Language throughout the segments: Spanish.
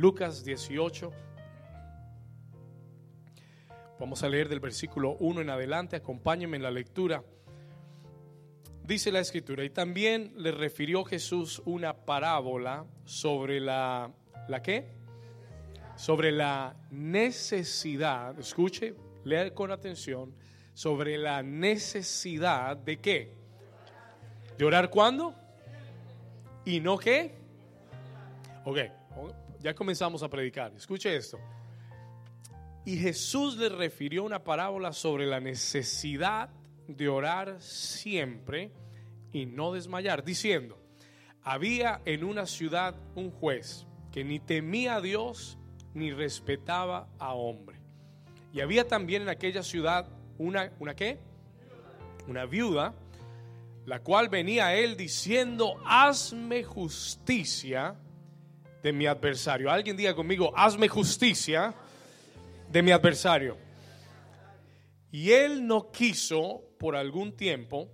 Lucas 18. Vamos a leer del versículo 1 en adelante. Acompáñenme en la lectura. Dice la escritura, y también le refirió Jesús una parábola sobre la, ¿la qué? Sobre la necesidad, escuche, lea con atención, sobre la necesidad de qué? ¿De orar cuándo? ¿Y no qué? Ok, ya comenzamos a predicar. Escuche esto. Y Jesús le refirió una parábola sobre la necesidad de orar siempre y no desmayar, diciendo, había en una ciudad un juez que ni temía a Dios ni respetaba a hombre. Y había también en aquella ciudad una, ¿una qué? Una viuda, la cual venía a él diciendo, hazme justicia de mi adversario. Alguien diga conmigo, hazme justicia de mi adversario. Y él no quiso por algún tiempo,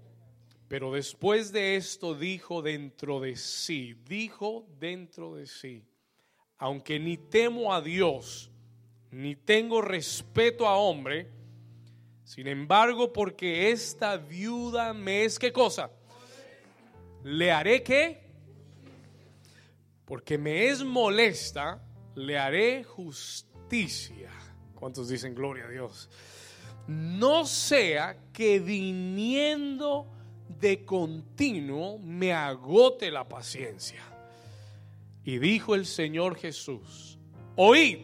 pero después de esto dijo dentro de sí, dijo dentro de sí, aunque ni temo a Dios, ni tengo respeto a hombre, sin embargo, porque esta viuda me es qué cosa, le haré qué, porque me es molesta, le haré justicia. ¿Cuántos dicen gloria a Dios? No sea que viniendo de continuo me agote la paciencia. Y dijo el Señor Jesús, oíd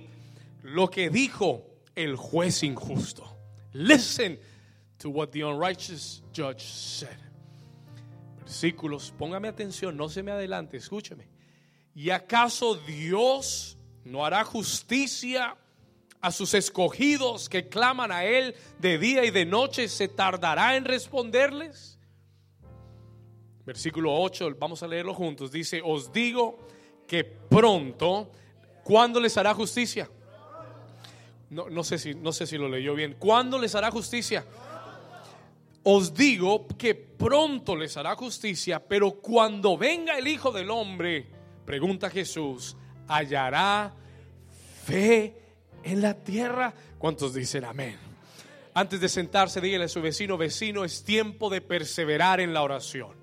lo que dijo el juez injusto. Listen to what the unrighteous judge said. Versículos, póngame atención, no se me adelante, escúcheme. ¿Y acaso Dios no hará justicia a sus escogidos que claman a Él de día y de noche? ¿Se tardará en responderles? Versículo 8, vamos a leerlo juntos. Dice, os digo que pronto, ¿cuándo les hará justicia? No, no, sé si, no sé si lo leyó bien. ¿Cuándo les hará justicia? Os digo que pronto les hará justicia, pero cuando venga el Hijo del Hombre, pregunta Jesús, ¿hallará fe en la tierra? ¿Cuántos dicen amén? Antes de sentarse, dígale a su vecino, vecino, es tiempo de perseverar en la oración.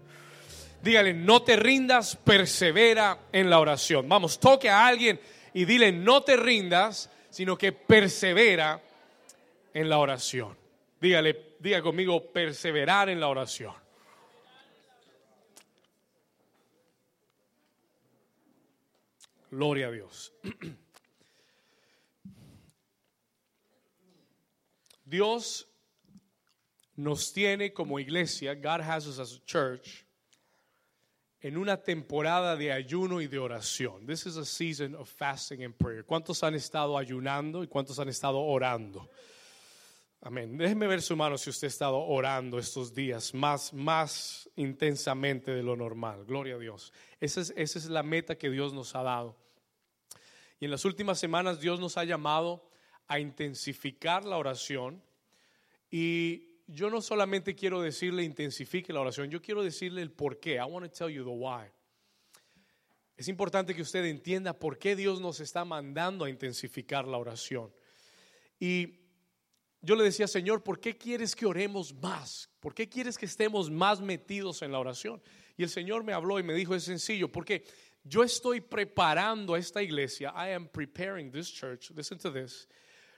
Dígale, no te rindas, persevera en la oración. Vamos, toque a alguien y dile, no te rindas, sino que persevera en la oración. Dígale, diga conmigo, perseverar en la oración. Gloria a Dios. Dios nos tiene como iglesia, God has us as a church, en una temporada de ayuno y de oración. This is a season of fasting and prayer. ¿Cuántos han estado ayunando y cuántos han estado orando? Amén. Déjeme ver su mano si usted ha estado orando estos días más, más intensamente de lo normal. Gloria a Dios. Esa es, esa es la meta que Dios nos ha dado. Y en las últimas semanas Dios nos ha llamado a intensificar la oración. Y yo no solamente quiero decirle intensifique la oración, yo quiero decirle el por qué. I want to tell you the why. Es importante que usted entienda por qué Dios nos está mandando a intensificar la oración. Y yo le decía, Señor, ¿por qué quieres que oremos más? ¿Por qué quieres que estemos más metidos en la oración? Y el Señor me habló y me dijo, es sencillo, porque yo estoy preparando a esta iglesia, I am preparing this church, listen to this,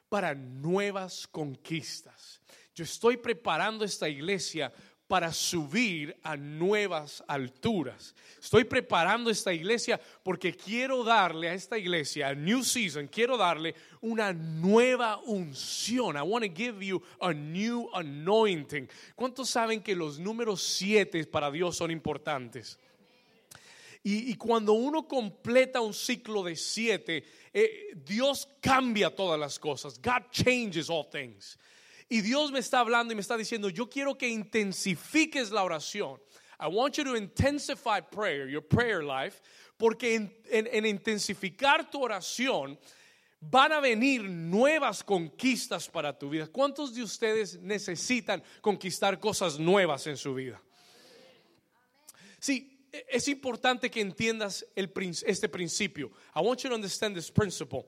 para nuevas conquistas. Yo estoy preparando esta iglesia para subir a nuevas alturas. Estoy preparando esta iglesia porque quiero darle a esta iglesia, a New Season, quiero darle una nueva unción. I want to give you a new anointing. ¿Cuántos saben que los números siete para Dios son importantes? Y, y, cuando uno completa un ciclo de siete, eh, Dios cambia todas las cosas. God changes all things. Y Dios me está hablando y me está diciendo, yo quiero que intensifiques la oración. I want you to intensify prayer, your prayer life, porque en, en, en intensificar tu oración van a venir nuevas conquistas para tu vida. ¿Cuántos de ustedes necesitan conquistar cosas nuevas en su vida? Sí, es importante que entiendas el, este principio. I want you to understand this principle.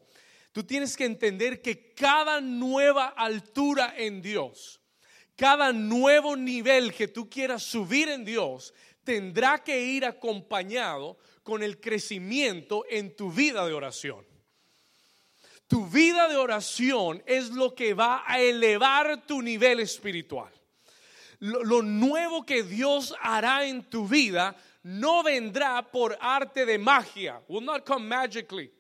Tú tienes que entender que cada nueva altura en Dios, cada nuevo nivel que tú quieras subir en Dios, tendrá que ir acompañado con el crecimiento en tu vida de oración. Tu vida de oración es lo que va a elevar tu nivel espiritual. Lo, nuevo que Dios hará en tu vida no vendrá por arte de magia. Will not come magically.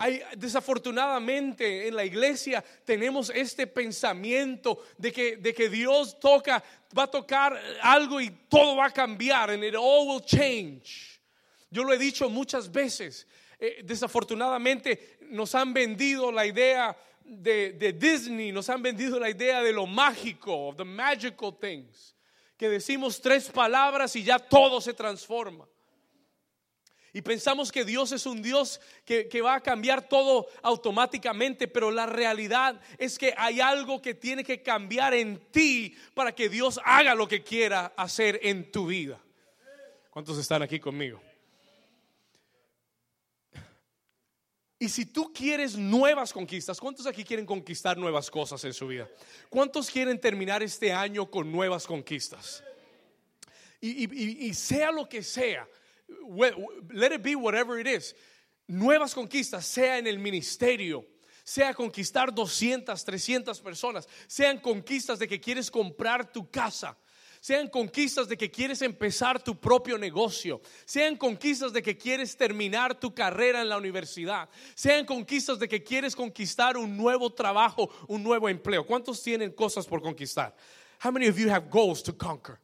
Hay, desafortunadamente en la iglesia tenemos este pensamiento de que, de que Dios toca, va a tocar algo y todo va a cambiar and it all will change. Yo lo he dicho muchas veces. Eh, desafortunadamente nos han vendido la idea de, de Disney, nos han vendido la idea de lo mágico, the magical things, que decimos tres palabras y ya todo se transforma. Y pensamos que Dios es un Dios que, va a cambiar todo automáticamente, pero la realidad es que hay algo que tiene que cambiar en ti para que Dios haga lo que quiera hacer en tu vida. ¿Cuántos están aquí conmigo? Y si tú quieres nuevas conquistas, ¿cuántos aquí quieren conquistar nuevas cosas en su vida? ¿Cuántos quieren terminar este año con nuevas conquistas? Y, sea lo que sea, let it be whatever it is, nuevas conquistas, sea en el ministerio, sea conquistar 200, 300 personas, sean conquistas de que quieres comprar tu casa, sean conquistas de que quieres empezar tu propio negocio, sean conquistas de que quieres terminar tu carrera en la universidad, sean conquistas de que quieres conquistar un nuevo trabajo, un nuevo empleo. ¿Cuántos tienen cosas por conquistar? How many of you have goals to conquer?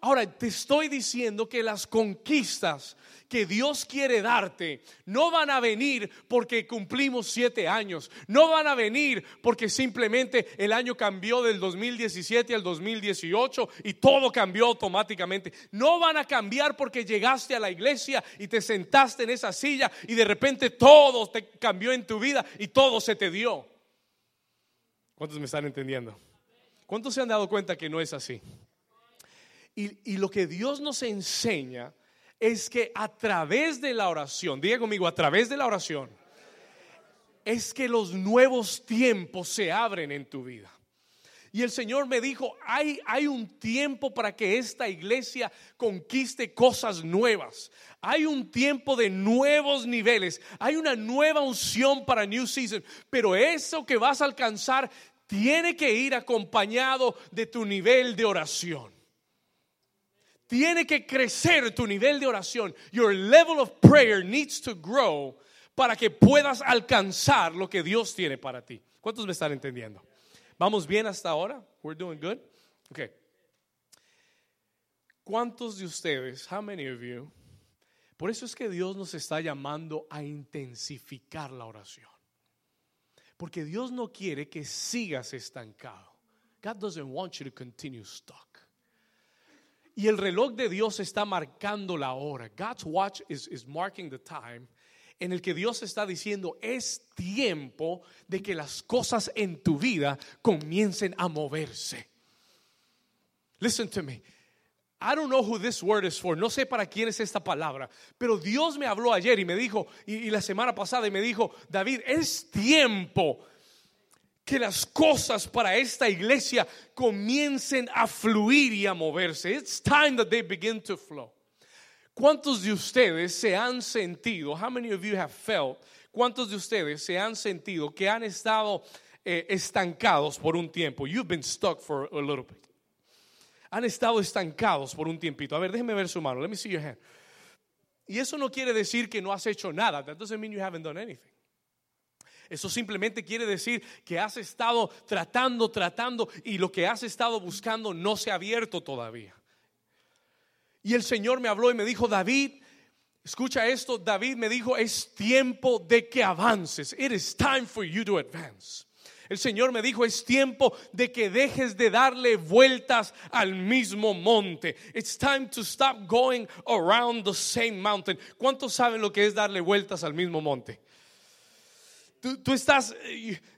Ahora, te estoy diciendo que las conquistas que Dios quiere darte no van a venir porque cumplimos siete años, no van a venir porque simplemente el año cambió del 2017 al 2018 y todo cambió automáticamente. No van a cambiar porque llegaste a la iglesia y te sentaste en esa silla y de repente todo te cambió en tu vida y todo se te dio. ¿Cuántos me están entendiendo? ¿Cuántos se han dado cuenta que no es así? Y, lo que Dios nos enseña es que a través de la oración, diga conmigo, a través de la oración, es que los nuevos tiempos se abren en tu vida. Y el Señor me dijo, hay, hay un tiempo para que esta iglesia conquiste cosas nuevas. Hay un tiempo de nuevos niveles. Hay una nueva unción para New Season. Pero eso que vas a alcanzar tiene que ir acompañado de tu nivel de oración. Tiene que crecer tu nivel de oración. Your level of prayer needs to grow para que puedas alcanzar lo que Dios tiene para ti. ¿Cuántos me están entendiendo? ¿Vamos bien hasta ahora? We're doing good? Okay. ¿Cuántos de ustedes, how many of you? Por eso es que Dios nos está llamando a intensificar la oración. Porque Dios no quiere que sigas estancado. God doesn't want you to continue stuck. Y el reloj de Dios está marcando la hora. God's watch is, is marking the time en el que Dios está diciendo, es tiempo de que las cosas en tu vida comiencen a moverse. Listen to me. I don't know who this word is for. No sé para quién es esta palabra. Pero Dios me habló ayer y me dijo, y, y la semana pasada, y me dijo, David, es tiempo que las cosas para esta iglesia comiencen a fluir y a moverse. It's time that they begin to flow. ¿Cuántos de ustedes se han sentido, how many of you have felt, cuántos de ustedes se han sentido que han estado eh, estancados por un tiempo? You've been stuck for a little bit. Han estado estancados por un tiempito. A ver, déjeme ver su mano. Let me see your hand. Y eso no quiere decir que no has hecho nada. That doesn't mean you haven't done anything. Eso simplemente quiere decir que has estado tratando, tratando y lo que has estado buscando no se ha abierto todavía. Y el Señor me habló y me dijo, David, escucha esto, David me dijo, es tiempo de que avances. It is time for you to advance. El Señor me dijo, es tiempo de que dejes de darle vueltas al mismo monte. It's time to stop going around the same mountain. ¿Cuántos saben lo que es darle vueltas al mismo monte? Tú, estás,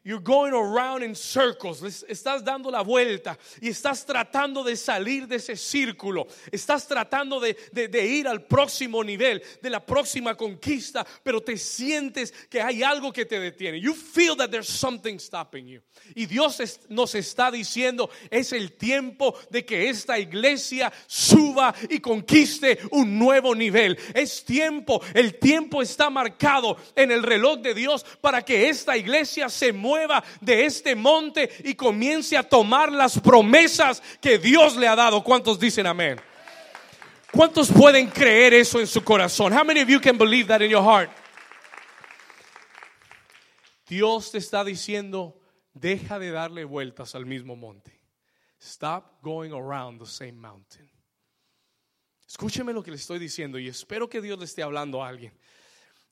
you're going around in circles, estás dando la vuelta y estás tratando de salir de ese círculo, estás tratando de, de, ir al próximo nivel, de la próxima conquista, pero te sientes que hay algo que te detiene. You feel that there's something stopping you. Y Dios nos está diciendo, es el tiempo de que esta iglesia suba y conquiste un nuevo nivel. Es tiempo, el tiempo está marcado en el reloj de Dios para que que esta iglesia se mueva de este monte y comience a tomar las promesas que Dios le ha dado. ¿Cuántos dicen amén? ¿Cuántos pueden creer eso en su corazón? How many of you can believe that in your heart? Dios te está diciendo, deja de darle vueltas al mismo monte. Stop going around the same mountain. Escúcheme lo que le estoy diciendo y espero que Dios le esté hablando a alguien.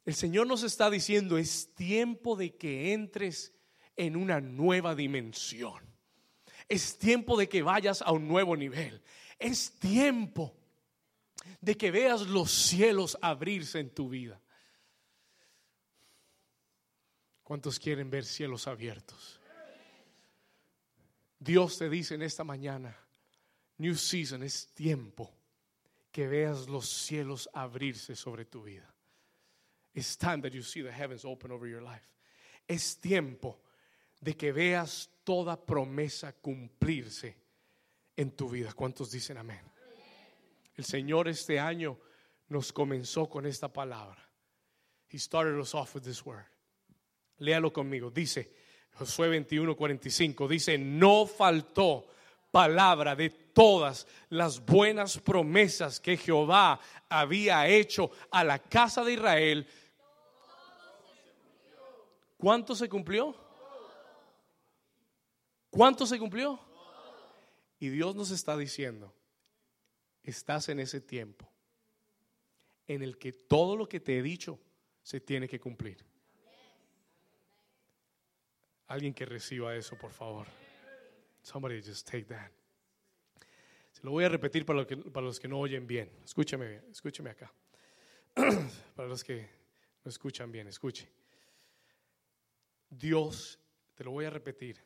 El Señor nos está diciendo, es tiempo de que entres en una nueva dimensión. Es tiempo de que vayas a un nuevo nivel. Es tiempo de que veas los cielos abrirse en tu vida. ¿Cuántos quieren ver cielos abiertos? Dios te dice en esta mañana, New Season, es tiempo que veas los cielos abrirse sobre tu vida. It's time that you see the heavens open over your life. Es tiempo de que veas toda promesa cumplirse en tu vida. ¿Cuántos dicen amén? El Señor este año nos comenzó con esta palabra. He started us off with this word. Léalo conmigo. Dice Josué 21, 45. Dice, no faltó palabra de todas las buenas promesas que Jehová había hecho a la casa de Israel ¿Cuánto se cumplió? ¿Cuánto se cumplió? Y Dios nos está diciendo, estás en ese tiempo en el que todo lo que te he dicho se tiene que cumplir. Alguien que reciba eso, por favor. Somebody just take that. Se lo voy a repetir para, para los que no oyen bien. Escúcheme, escúcheme acá. para los que no escuchan bien, escuche. Dios, te lo voy a repetir,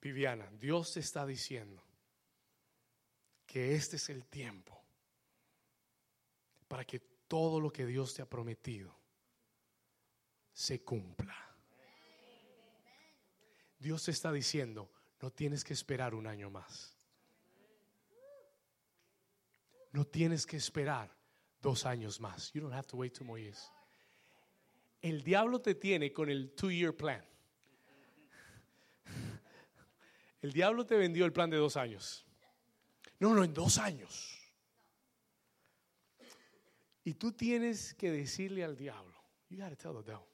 Viviana, Dios te está diciendo que este es el tiempo para que todo lo que Dios te ha prometido se cumpla. Dios te está diciendo, no tienes que esperar un año más. No tienes que esperar dos años más. You don't have to wait two more years. El diablo te tiene con el two-year plan. El diablo te vendió el plan de dos años. No, no, en dos años. Y tú tienes que decirle al diablo, you gotta tell the devil,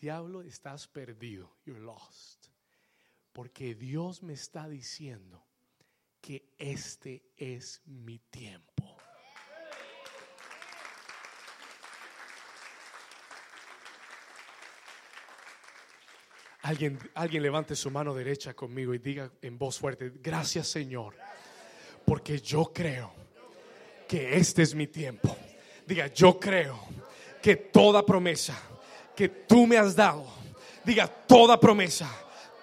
diablo, estás perdido, you're lost. Porque Dios me está diciendo que este es mi tiempo. Alguien, alguien levante su mano derecha conmigo y diga en voz fuerte, gracias Señor, porque yo creo que este es mi tiempo. Diga, yo creo que toda promesa que tú me has dado, diga toda promesa,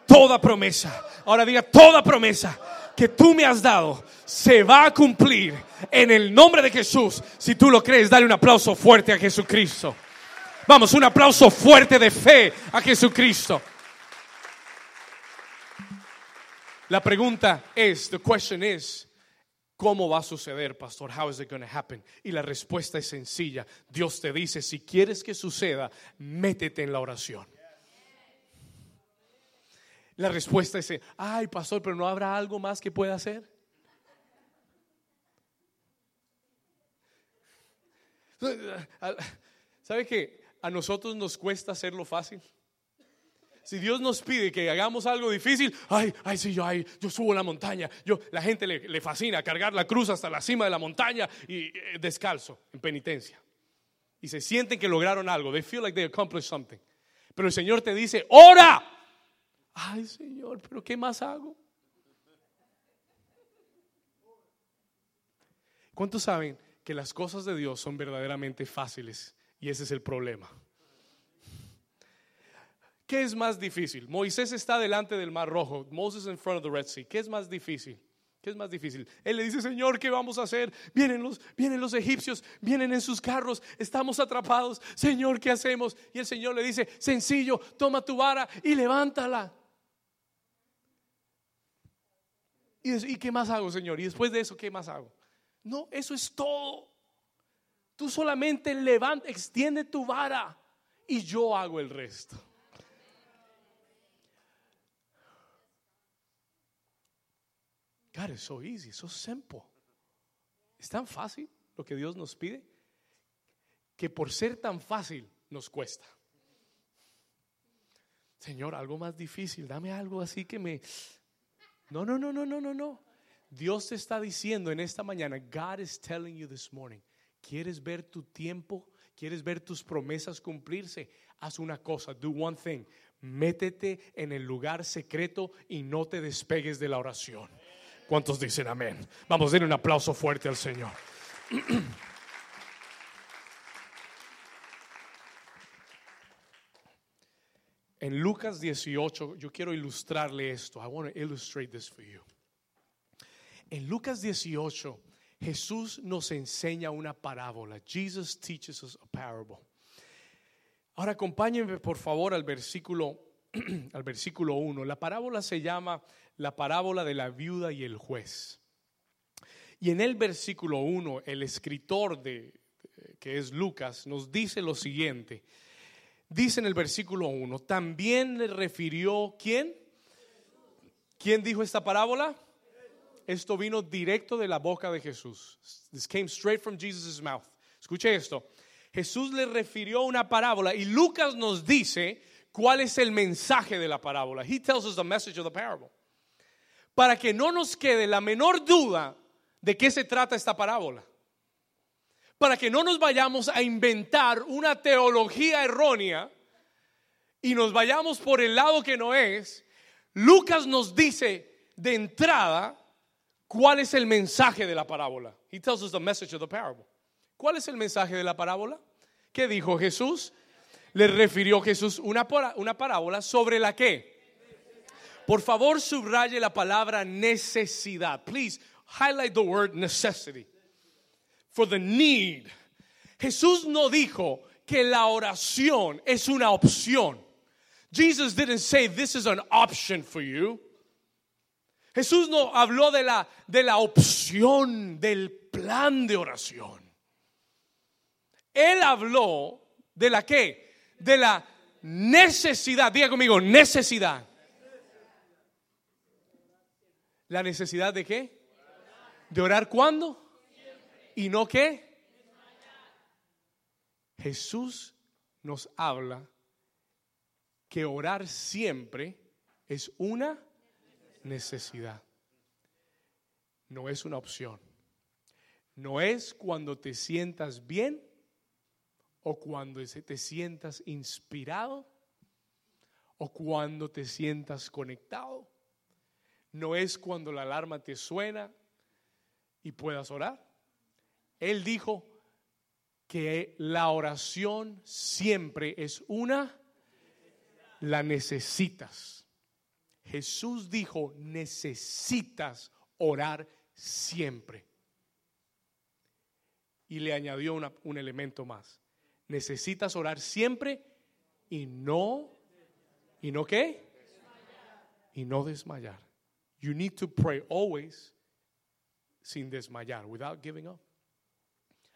toda promesa, ahora diga toda promesa que tú me has dado se va a cumplir en el nombre de Jesús. Si tú lo crees, dale un aplauso fuerte a Jesucristo. Vamos, un aplauso fuerte de fe a Jesucristo. La pregunta es, the question is, ¿cómo va a suceder, pastor? How is it going to happen? Y la respuesta es sencilla. Dios te dice, si quieres que suceda, métete en la oración. La respuesta es, ay, pastor, pero no habrá algo más que pueda hacer. ¿Sabe que a nosotros nos cuesta hacerlo fácil? Si Dios nos pide que hagamos algo difícil, ay, ay, sí, yo, ay, yo subo la montaña. Yo, la gente le, fascina cargar la cruz hasta la cima de la montaña y eh, descalzo, en penitencia. Y se sienten que lograron algo. They feel like they accomplished something. Pero el Señor te dice, ora. Ay, Señor, pero ¿qué más hago? ¿Cuántos saben que las cosas de Dios son verdaderamente fáciles? Y ese es el problema. ¿Qué es más difícil? Moisés está delante del Mar Rojo. Moses in front of the Red Sea. ¿Qué es más difícil? ¿Qué es más difícil? Él le dice, Señor, ¿qué vamos a hacer? Vienen los, vienen los egipcios, vienen en sus carros, estamos atrapados. Señor, ¿qué hacemos? Y el Señor le dice, sencillo, toma tu vara y levántala. Y, ¿Y qué más hago, Señor? Y después de eso, ¿qué más hago? No, eso es todo. Tú solamente levanta, extiende tu vara y yo hago el resto. God, it's so easy, so simple. Es tan fácil lo que Dios nos pide que por ser tan fácil nos cuesta. Señor, algo más difícil, dame algo así que me... No, no, no, no, no, no, no. Dios te está diciendo en esta mañana, God is telling you this morning, ¿quieres ver tu tiempo? ¿Quieres ver tus promesas cumplirse? Haz una cosa, do one thing. Métete en el lugar secreto y no te despegues de la oración. ¿Cuántos dicen amén? Vamos a dar un aplauso fuerte al Señor. En Lucas 18, yo quiero ilustrarle esto. I want to illustrate this for you. En Lucas 18, Jesús nos enseña una parábola. Jesus teaches us a parable. Ahora acompáñenme por favor al versículo al versículo 1. La parábola se llama la parábola de la viuda y el juez. Y en el versículo 1, el escritor de, que es Lucas, nos dice lo siguiente. Dice en el versículo 1, también le refirió, ¿quién? ¿Quién dijo esta parábola? Esto vino directo de la boca de Jesús. This came straight from Jesus' mouth. Escuche esto. Jesús le refirió una parábola y Lucas nos dice cuál es el mensaje de la parábola. He tells us the message of the parable para que no nos quede la menor duda de qué se trata esta parábola. Para que no nos vayamos a inventar una teología errónea y nos vayamos por el lado que no es, Lucas nos dice de entrada cuál es el mensaje de la parábola. He tells us the message of the parable. ¿Cuál es el mensaje de la parábola? ¿Qué dijo Jesús? Le refirió Jesús una, parábola sobre la que por favor, subraye la palabra necesidad. Please highlight the word necessity. For the need. Jesús no dijo que la oración es una opción. Jesus didn't say this is an option for you. Jesús no habló de la, de la opción del plan de oración. Él habló de la qué? De la necesidad. Diga conmigo, necesidad. ¿La necesidad de qué? ¿De orar cuándo? ¿Y no qué? Jesús nos habla que orar siempre es una necesidad. No es una opción. No es cuando te sientas bien o cuando te sientas inspirado o cuando te sientas conectado no es cuando la alarma te suena y puedas orar. Él dijo que la oración siempre es una, la necesitas. Jesús dijo, necesitas orar siempre. Y le añadió un elemento más. Necesitas orar siempre y no, ¿y no qué? Y no desmayar. You need to pray always sin desmayar, without giving up.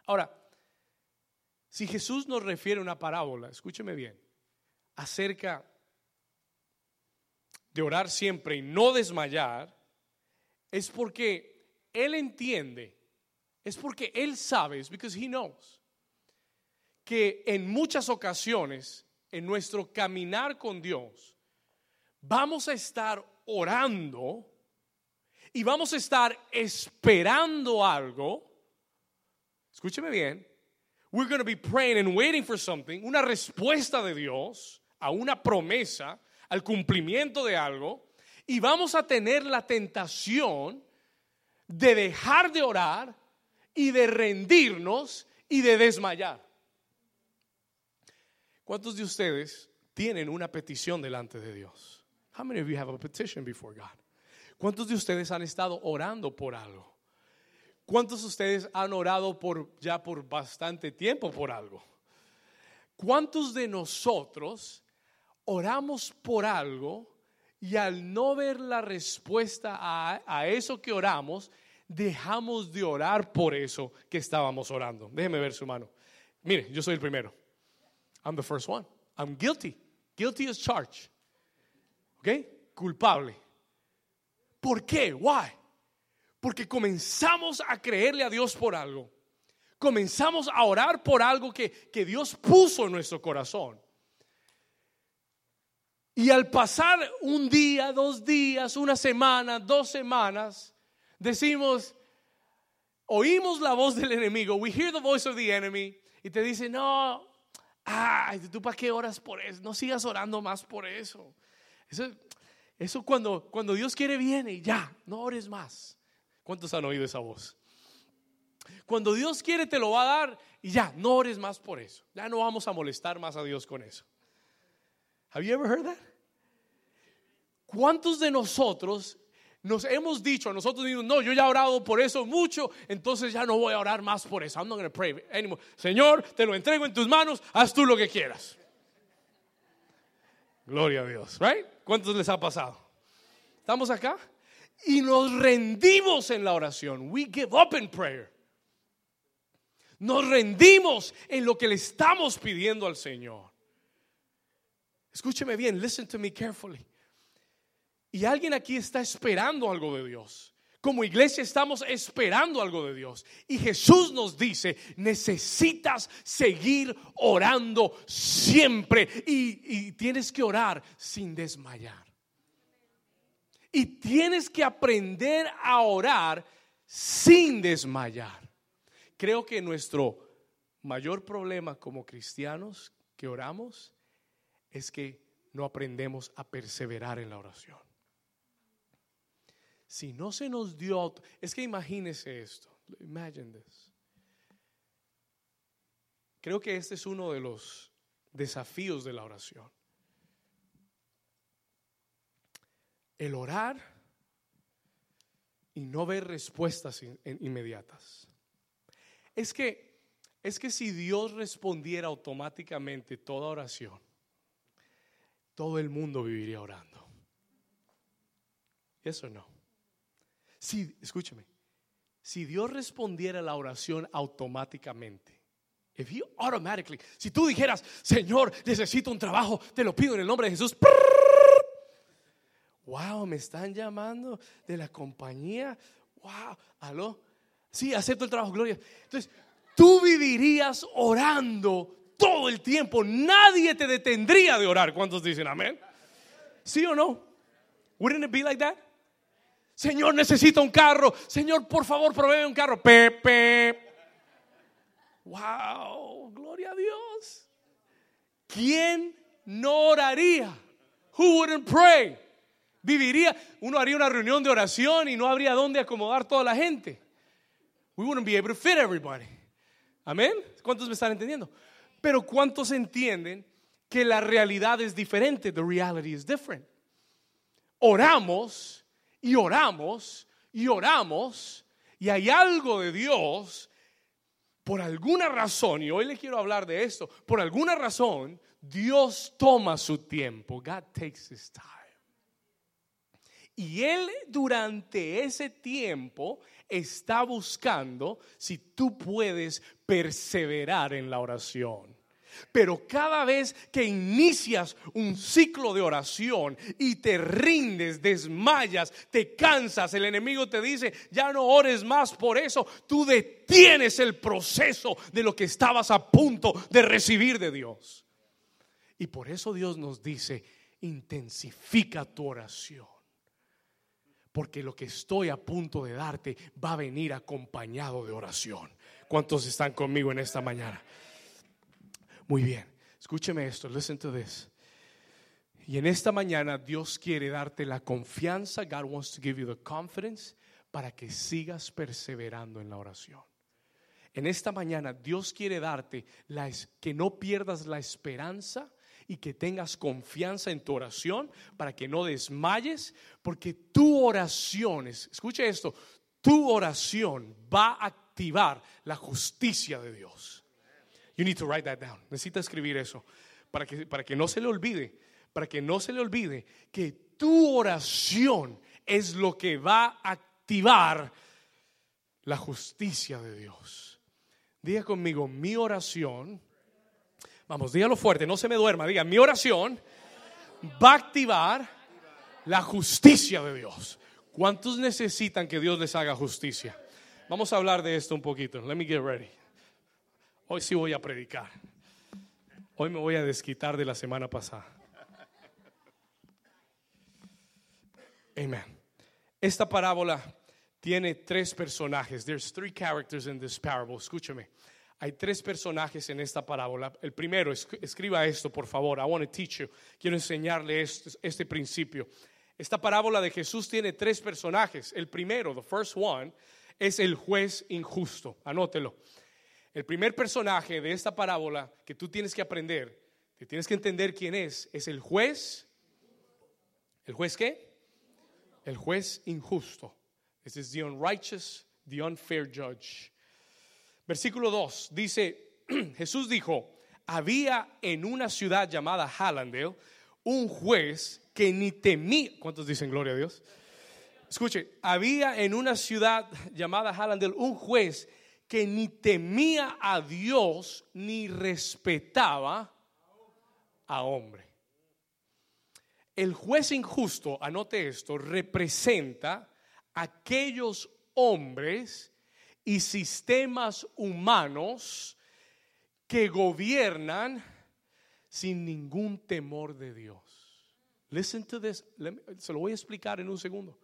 Ahora, si Jesús nos refiere una parábola, escúcheme bien, acerca de orar siempre y no desmayar, es porque Él entiende, es porque Él sabe, es because He knows, que en muchas ocasiones, en nuestro caminar con Dios, vamos a estar orando y vamos a estar esperando algo. Escúcheme bien. We're going to be praying and waiting for something, una respuesta de Dios a una promesa, al cumplimiento de algo, y vamos a tener la tentación de dejar de orar y de rendirnos y de desmayar. ¿Cuántos de ustedes tienen una petición delante de Dios? How many of you have a petition before God? ¿Cuántos de ustedes han estado orando por algo? ¿Cuántos de ustedes han orado por ya por bastante tiempo por algo? ¿Cuántos de nosotros oramos por algo y al no ver la respuesta a, a eso que oramos, dejamos de orar por eso que estábamos orando? Déjeme ver su mano. Mire, yo soy el primero. I'm the first one. I'm guilty. Guilty as charged. ¿Ok? Culpable. ¿Por qué? Why? Porque comenzamos a creerle a Dios por algo. Comenzamos a orar por algo que, que Dios puso en nuestro corazón. Y al pasar un día, dos días, una semana, dos semanas, decimos, oímos la voz del enemigo, we hear the voice of the enemy, y te dice, no, ay, ¿tú para qué oras por eso? No sigas orando más por eso. Eso, eso cuando, cuando Dios quiere viene y ya, no ores más. ¿Cuántos han oído esa voz? Cuando Dios quiere te lo va a dar y ya, no ores más por eso. Ya no vamos a molestar más a Dios con eso. Have you ever heard that? ¿Cuántos de nosotros nos hemos dicho a nosotros mismos, no, yo ya he orado por eso mucho, entonces ya no voy a orar más por eso. I'm not going to pray anymore. Señor, te lo entrego en tus manos, haz tú lo que quieras. Gloria a Dios, right? ¿Cuántos les ha pasado? ¿Estamos acá? Y nos rendimos en la oración. We give up in prayer. Nos rendimos en lo que le estamos pidiendo al Señor. Escúcheme bien, listen to me carefully. Y alguien aquí está esperando algo de Dios. Como iglesia estamos esperando algo de Dios. Y Jesús nos dice, necesitas seguir orando siempre. Y, tienes que orar sin desmayar. Y tienes que aprender a orar sin desmayar. Creo que nuestro mayor problema como cristianos que oramos es que no aprendemos a perseverar en la oración. Si no se nos dio, es que imagínese esto. Imagine this. Creo que este es uno de los desafíos de la oración. El orar y no ver respuestas inmediatas. Es que es que si Dios respondiera automáticamente toda oración, todo el mundo viviría orando. ¿Eso no? Si, escúcheme, si Dios respondiera a la oración automáticamente, if he automatically, si tú dijeras, Señor, necesito un trabajo, te lo pido en el nombre de Jesús. Wow, me están llamando de la compañía. Wow, aló. Sí, acepto el trabajo, Gloria. Entonces, tú vivirías orando todo el tiempo. Nadie te detendría de orar. ¿Cuántos dicen amén? ¿Sí o no? Wouldn't it be like that? Señor, necesito un carro. Señor, por favor, provee un carro. Pepe. Wow, gloria a Dios. ¿Quién no oraría? Who wouldn't pray? Viviría, uno haría una reunión de oración y no habría dónde acomodar toda la gente. We wouldn't be able to fit everybody. Amén. ¿Cuántos me están entendiendo? Pero ¿cuántos entienden que la realidad es diferente? The reality is different. Oramos y oramos y oramos y hay algo de Dios, por alguna razón, y hoy le quiero hablar de esto, por alguna razón Dios toma su tiempo. God takes his time. Y Él durante ese tiempo está buscando si tú puedes perseverar en la oración. Pero cada vez que inicias un ciclo de oración y te rindes, desmayas, te cansas, el enemigo te dice, ya no ores más por eso, tú detienes el proceso de lo que estabas a punto de recibir de Dios. Y por eso Dios nos dice, intensifica tu oración. Porque lo que estoy a punto de darte va a venir acompañado de oración. ¿Cuántos están conmigo en esta mañana? Muy bien, escúcheme esto, listen to this. Y en esta mañana Dios quiere darte la confianza, God wants to give you the confidence para que sigas perseverando en la oración. En esta mañana Dios quiere darte la, que no pierdas la esperanza y que tengas confianza en tu oración para que no desmayes, porque tu oración, escuche esto, tu oración va a activar la justicia de Dios. You need to write that down. Necesita escribir eso para que, para que no se le olvide, para que no se le olvide que tu oración es lo que va a activar la justicia de Dios. Diga conmigo, mi oración, vamos, dígalo fuerte, no se me duerma, diga, mi oración va a activar la justicia de Dios. ¿Cuántos necesitan que Dios les haga justicia? Vamos a hablar de esto un poquito. Let me get ready. Hoy sí voy a predicar. Hoy me voy a desquitar de la semana pasada. Amen. Esta parábola tiene tres personajes. There's three characters in this parable. Escúchame. Hay tres personajes en esta parábola. El primero, escriba esto, por favor. I want to teach you. Quiero enseñarle este, este principio. Esta parábola de Jesús tiene tres personajes. El primero, the first one, es el juez injusto. Anótelo. El primer personaje de esta parábola que tú tienes que aprender, que tienes que entender quién es, es el juez. ¿El juez qué? El juez injusto. This is the unrighteous, the unfair judge. Versículo 2 dice, Jesús dijo, había en una ciudad llamada Hallandale un juez que ni temía. ¿Cuántos dicen gloria a Dios? Escuche, había en una ciudad llamada Hallandale un juez que ni temía a Dios ni respetaba a hombre. El juez injusto, anote esto, representa aquellos hombres y sistemas humanos que gobiernan sin ningún temor de Dios. Listen to this. se lo voy a explicar en un segundo.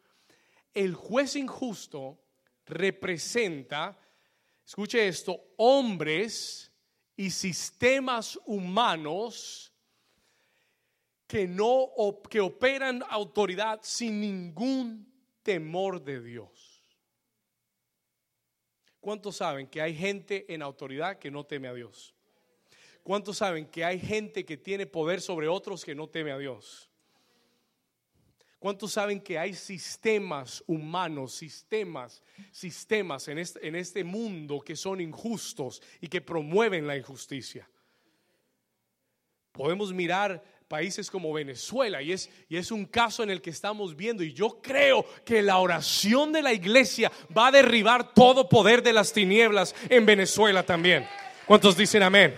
El juez injusto representa, escuche esto, hombres y sistemas humanos que no que operan autoridad sin ningún temor de Dios. ¿Cuántos saben que hay gente en autoridad que no teme a Dios? ¿Cuántos saben que hay gente que tiene poder sobre otros que no teme a Dios? ¿Cuántos saben que hay sistemas humanos, sistemas, sistemas en este, en este mundo que son injustos y que promueven la injusticia? Podemos mirar países como Venezuela y es, y es un caso en el que estamos viendo y yo creo que la oración de la iglesia va a derribar todo poder de las tinieblas en Venezuela también. ¿Cuántos dicen amén?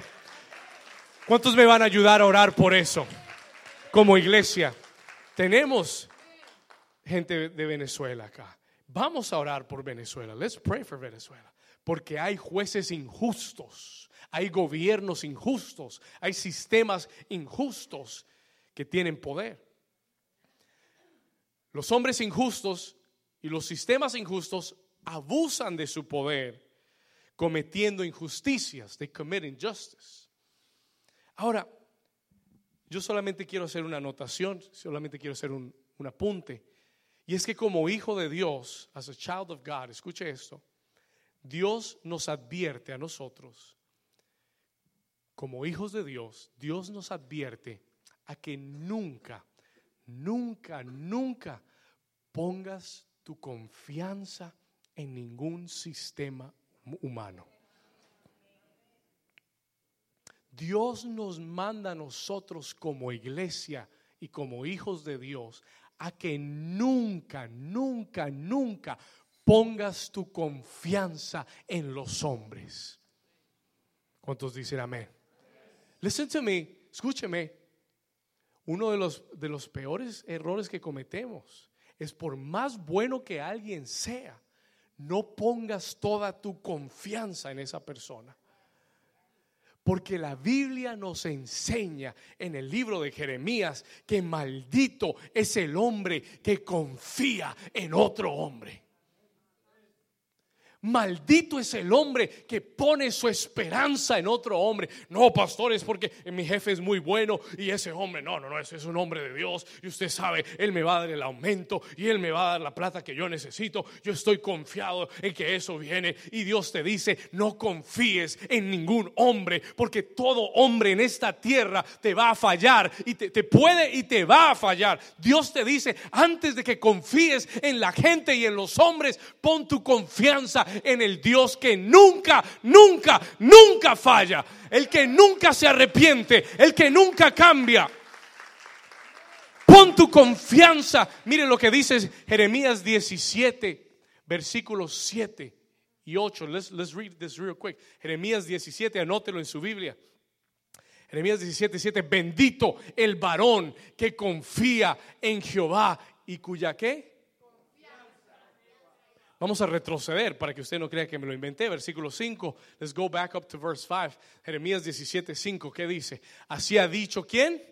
¿Cuántos me van a ayudar a orar por eso? Como iglesia, tenemos gente de Venezuela acá. Vamos a orar por Venezuela. Let's pray for Venezuela. Porque hay jueces injustos, hay gobiernos injustos, hay sistemas injustos que tienen poder. Los hombres injustos y los sistemas injustos abusan de su poder cometiendo injusticias. They commit injustice. Ahora, yo solamente quiero hacer una anotación, solamente quiero hacer un, un apunte. Y es que como hijo de Dios, as a child of God, escuche esto, Dios nos advierte a nosotros, como hijos de Dios, Dios nos advierte a que nunca, nunca, nunca pongas tu confianza en ningún sistema humano. Dios nos manda a nosotros como iglesia y como hijos de Dios a que nunca, nunca, nunca pongas tu confianza en los hombres. ¿Cuántos dicen amén? Listen to me, escúcheme. Uno de los, de los peores errores que cometemos es por más bueno que alguien sea, no pongas toda tu confianza en esa persona. Porque la Biblia nos enseña en el libro de Jeremías que maldito es el hombre que confía en otro hombre. Maldito es el hombre que pone su esperanza en otro hombre. No, pastores, porque mi jefe es muy bueno y ese hombre, no, no, no, ese es un hombre de Dios y usted sabe, él me va a dar el aumento y él me va a dar la plata que yo necesito. Yo estoy confiado en que eso viene y Dios te dice, no confíes en ningún hombre, porque todo hombre en esta tierra te va a fallar y te, te puede y te va a fallar. Dios te dice, antes de que confíes en la gente y en los hombres, pon tu confianza en el Dios que nunca, nunca, nunca falla. El que nunca se arrepiente, el que nunca cambia. Pon tu confianza. Mire lo que dice Jeremías 17, versículos 7 y 8. Let's, let's read this real quick. Jeremías 17, anótelo en su Biblia. Jeremías 17, 7. Bendito el varón que confía en Jehová y cuya qué? Vamos a retroceder para que usted no crea que me lo inventé. Versículo 5. Let's go back up to verse 5. Jeremías 17, 5. ¿Qué dice? Así ha dicho quién?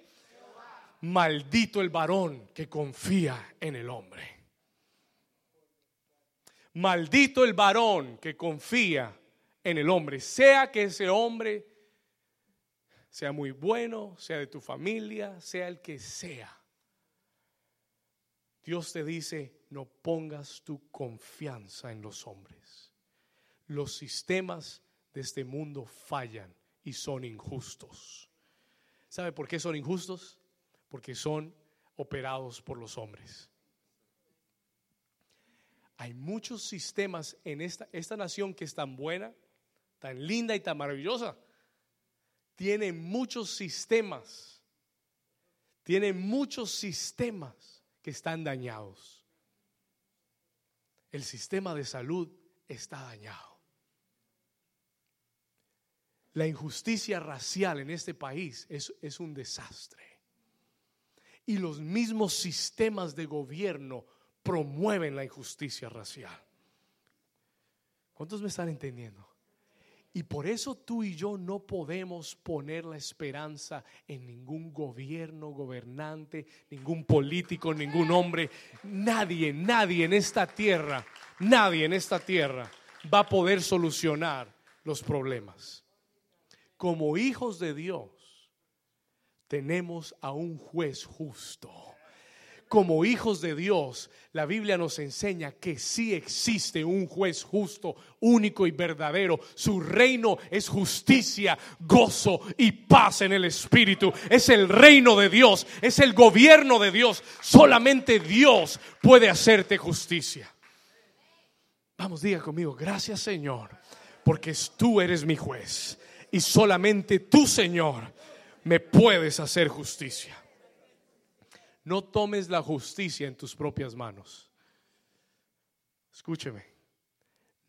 Maldito el varón que confía en el hombre. Maldito el varón que confía en el hombre. Sea que ese hombre sea muy bueno, sea de tu familia, sea el que sea. Dios te dice, no pongas tu confianza en los hombres. Los sistemas de este mundo fallan y son injustos. ¿Sabe por qué son injustos? Porque son operados por los hombres. Hay muchos sistemas en esta, esta nación que es tan buena, tan linda y tan maravillosa. Tiene muchos sistemas. Tiene muchos sistemas que están dañados. El sistema de salud está dañado. La injusticia racial en este país es, es un desastre. Y los mismos sistemas de gobierno promueven la injusticia racial. ¿Cuántos me están entendiendo? Y por eso tú y yo no podemos poner la esperanza en ningún gobierno, gobernante, ningún político, ningún hombre. Nadie, nadie en esta tierra, nadie en esta tierra va a poder solucionar los problemas. Como hijos de Dios, tenemos a un juez justo como hijos de Dios, la Biblia nos enseña que sí existe un juez justo, único y verdadero. Su reino es justicia, gozo y paz en el Espíritu. Es el reino de Dios, es el gobierno de Dios. Solamente Dios puede hacerte justicia. Vamos, diga conmigo, gracias Señor, porque tú eres mi juez y solamente tú, Señor, me puedes hacer justicia. No tomes la justicia en tus propias manos. Escúcheme.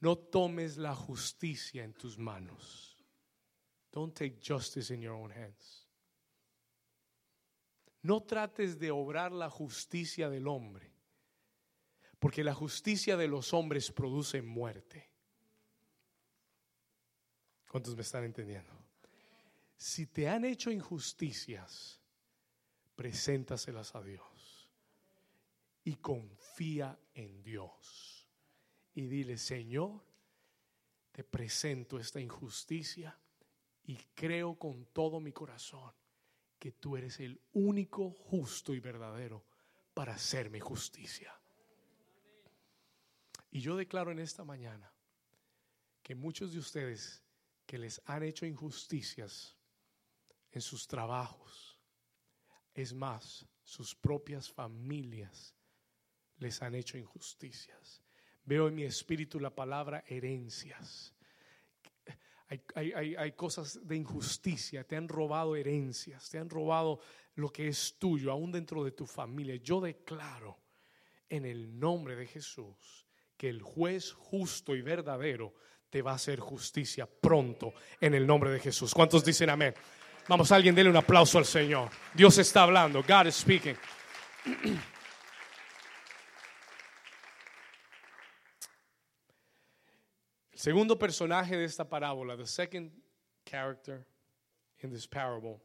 No tomes la justicia en tus manos. Don't take justice in your own hands. No trates de obrar la justicia del hombre, porque la justicia de los hombres produce muerte. ¿Cuántos me están entendiendo? Si te han hecho injusticias, preséntaselas a Dios y confía en Dios. Y dile, Señor, te presento esta injusticia y creo con todo mi corazón que tú eres el único justo y verdadero para hacerme justicia. Y yo declaro en esta mañana que muchos de ustedes que les han hecho injusticias en sus trabajos, es más, sus propias familias les han hecho injusticias. Veo en mi espíritu la palabra herencias. Hay, cosas de injusticia, te han robado herencias, te han robado lo que es tuyo, aún dentro de tu familia. Yo declaro en el nombre de Jesús que el juez justo y verdadero te va a hacer justicia pronto en el nombre de Jesús. ¿Cuántos dicen amén? Vamos, alguien dele un aplauso al Señor. Dios está hablando. God is speaking. El segundo personaje de esta parábola, the second character in this parable,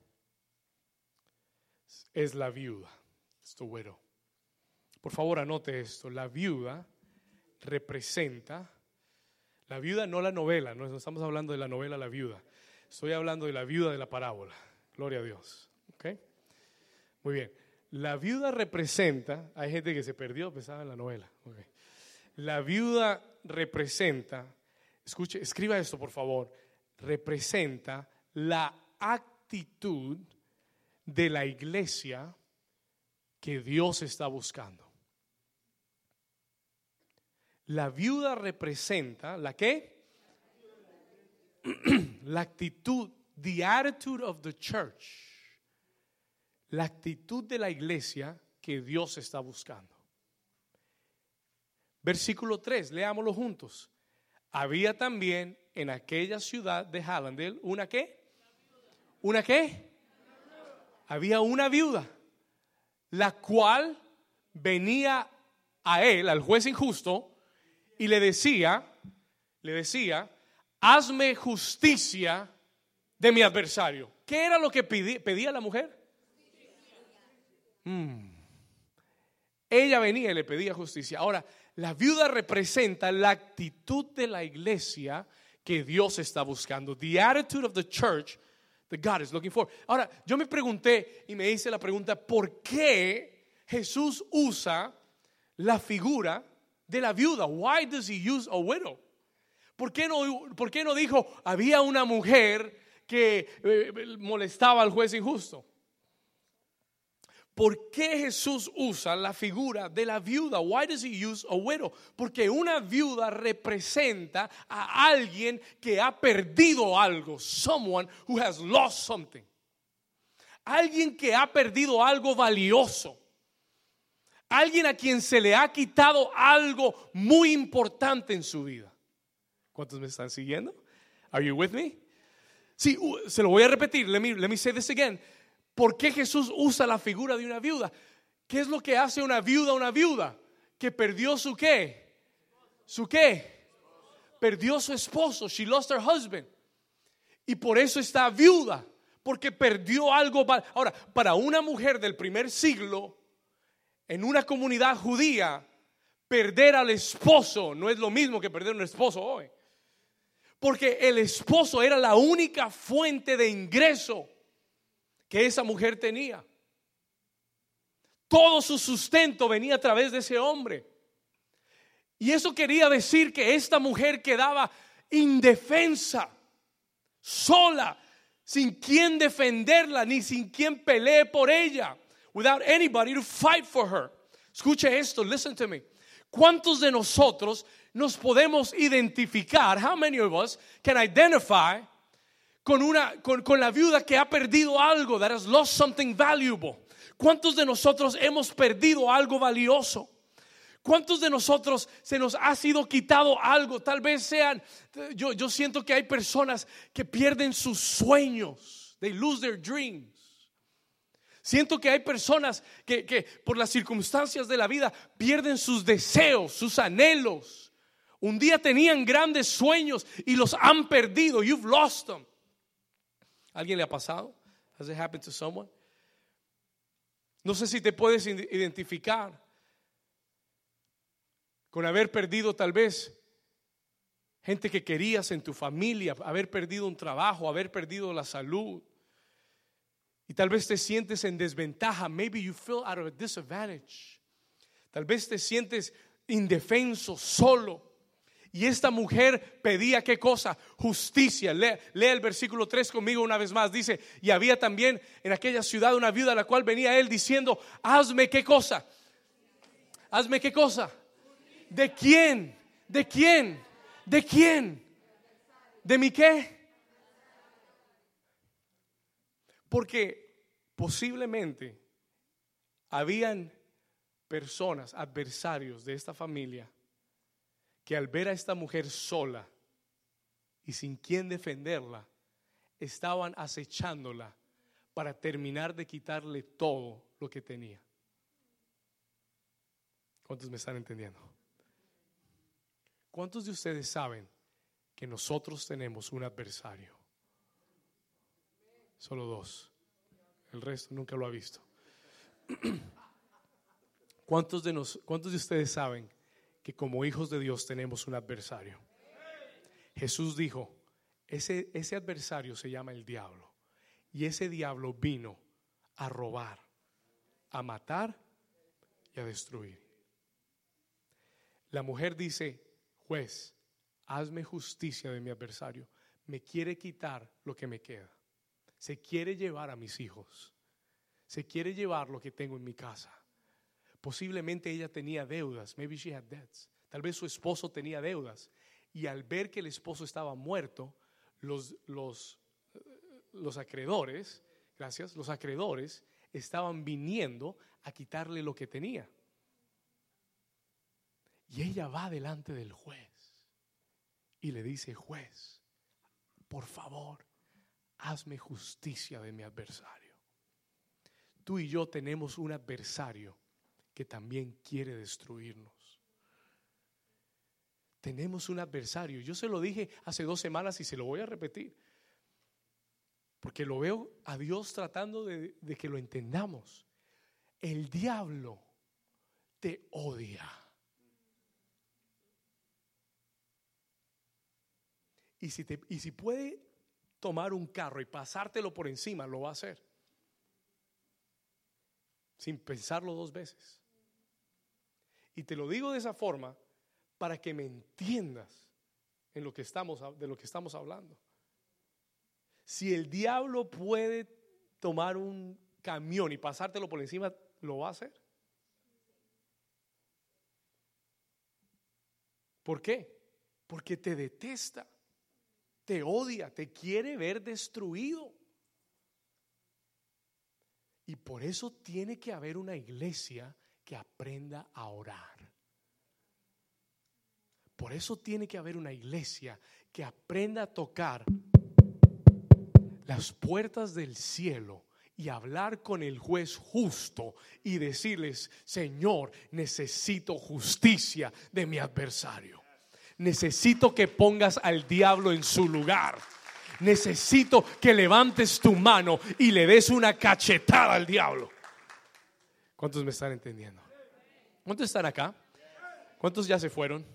es la viuda. Es widow. Por favor, anote esto. La viuda representa La viuda, no la novela, no estamos hablando de la novela La viuda. Estoy hablando de la viuda de la parábola. Gloria a Dios. ¿Ok? Muy bien. La viuda representa, hay gente que se perdió, pensaba en la novela. La viuda representa, escuche, escriba esto por favor, representa la actitud de la iglesia que Dios está buscando. La viuda representa la qué? La actitud, the attitude of the church. La actitud de la iglesia que Dios está buscando. Versículo 3, leámoslo juntos. Había también en aquella ciudad de Hallandale una qué? ¿Una qué? Había una viuda, la cual venía a él, al juez injusto, y le decía, le decía, hazme justicia de mi adversario. ¿Qué era lo que pedía, la mujer? Mm. Ella venía y le pedía justicia. Ahora, la viuda representa la actitud de la iglesia que Dios está buscando. The attitude of the church that God is looking for. Ahora, yo me pregunté y me hice la pregunta, ¿por qué Jesús usa la figura de la viuda? Why does he use a widow? ¿Por qué no, por qué no dijo, había una mujer que eh, molestaba al juez injusto? ¿Por qué Jesús usa la figura de la viuda? Why does he use a widow? Porque una viuda representa a alguien que ha perdido algo, someone who has lost something. Alguien que ha perdido algo valioso. Alguien a quien se le ha quitado algo muy importante en su vida. ¿Cuántos me están siguiendo? Are you with me? Sí, se lo voy a repetir. Let me, let me say this again. ¿Por qué Jesús usa la figura de una viuda? ¿Qué es lo que hace una viuda una viuda? Que perdió su qué? ¿Su qué? Perdió su esposo. She lost her husband. Y por eso está viuda. Porque perdió algo. Ahora, para una mujer del primer siglo, en una comunidad judía, perder al esposo no es lo mismo que perder un esposo hoy. Porque el esposo era la única fuente de ingreso que esa mujer tenía. Todo su sustento venía a través de ese hombre. Y eso quería decir que esta mujer quedaba indefensa, sola, sin quien defenderla, ni sin quien pelee por ella, without anybody to fight for her. Escuche esto, listen to me. ¿Cuántos de nosotros nos podemos identificar? How many of us can identify con, una, con, con la viuda que ha perdido algo, that has lost something valuable. ¿Cuántos de nosotros hemos perdido algo valioso? ¿Cuántos de nosotros se nos ha sido quitado algo? Tal vez sean, yo, yo siento que hay personas que pierden sus sueños. They lose their dreams. Siento que hay personas que, que por las circunstancias de la vida pierden sus deseos, sus anhelos. Un día tenían grandes sueños y los han perdido. You've lost them. ¿Alguien le ha pasado? Has it happened to someone? No sé si te puedes identificar con haber perdido tal vez gente que querías en tu familia, haber perdido un trabajo, haber perdido la salud. Y tal vez te sientes en desventaja. Maybe you feel out of a disadvantage. Tal vez te sientes indefenso, solo. Y esta mujer pedía qué cosa? Justicia. Lee, el versículo 3 conmigo una vez más. Dice, y había también en aquella ciudad una viuda a la cual venía él diciendo, hazme qué cosa. Hazme qué cosa. ¿De quién? ¿De quién? ¿De quién? ¿De mi qué? Porque posiblemente habían personas, adversarios de esta familia, que al ver a esta mujer sola y sin quien defenderla, estaban acechándola para terminar de quitarle todo lo que tenía. ¿Cuántos me están entendiendo? ¿Cuántos de ustedes saben que nosotros tenemos un adversario? Solo dos. El resto nunca lo ha visto. ¿Cuántos de, nos, ¿Cuántos de ustedes saben que como hijos de Dios tenemos un adversario. Jesús dijo, ese, ese adversario se llama el diablo. Y ese diablo vino a robar, a matar y a destruir. La mujer dice, juez, hazme justicia de mi adversario. Me quiere quitar lo que me queda. Se quiere llevar a mis hijos. Se quiere llevar lo que tengo en mi casa. Posiblemente ella tenía deudas. Maybe she had debts. Tal vez su esposo tenía deudas. Y al ver que el esposo estaba muerto, los, los, los acreedores, gracias, los acreedores estaban viniendo a quitarle lo que tenía. Y ella va delante del juez y le dice, juez, por favor, hazme justicia de mi adversario. Tú y yo tenemos un adversario también quiere destruirnos. Tenemos un adversario. Yo se lo dije hace dos semanas y se lo voy a repetir. Porque lo veo a Dios tratando de, que lo entendamos. El diablo te odia. Y si puede tomar un carro y pasártelo por encima, lo va a hacer. Sin pensarlo dos veces. Y te lo digo de esa forma para que me entiendas en lo que estamos, de lo que estamos hablando. Si el diablo puede tomar un camión y pasártelo por encima, ¿lo va a hacer? ¿Por qué? Porque te detesta te odia, te quiere ver destruido. Y por eso tiene que haber una iglesia que aprenda a orar. Por eso tiene que haber una iglesia que aprenda a tocar las puertas del cielo y hablar con el juez justo y decirles, Señor, necesito justicia de mi adversario necesito que pongas al diablo en su lugar. Necesito que levantes tu mano y le des una cachetada al diablo. ¿Cuántos me están entendiendo? ¿Cuántos están acá? ¿Cuántos ya se fueron?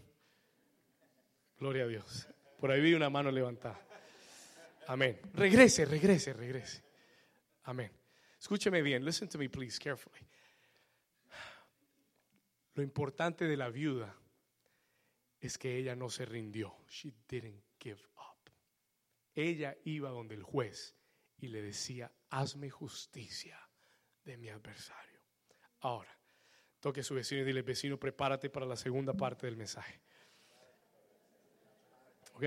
Gloria a Dios. Por ahí vi una mano levantada. Amén. Regrese, regrese, regrese. Amén. Escúcheme bien. Listen to me, please, carefully. Lo importante de la viuda es que ella no se rindió. She didn't give up. Ella iba donde el juez y le decía, hazme justicia de mi adversario. Ahora, toque a su vecino y dile, vecino, prepárate para la segunda parte del mensaje. ¿Ok?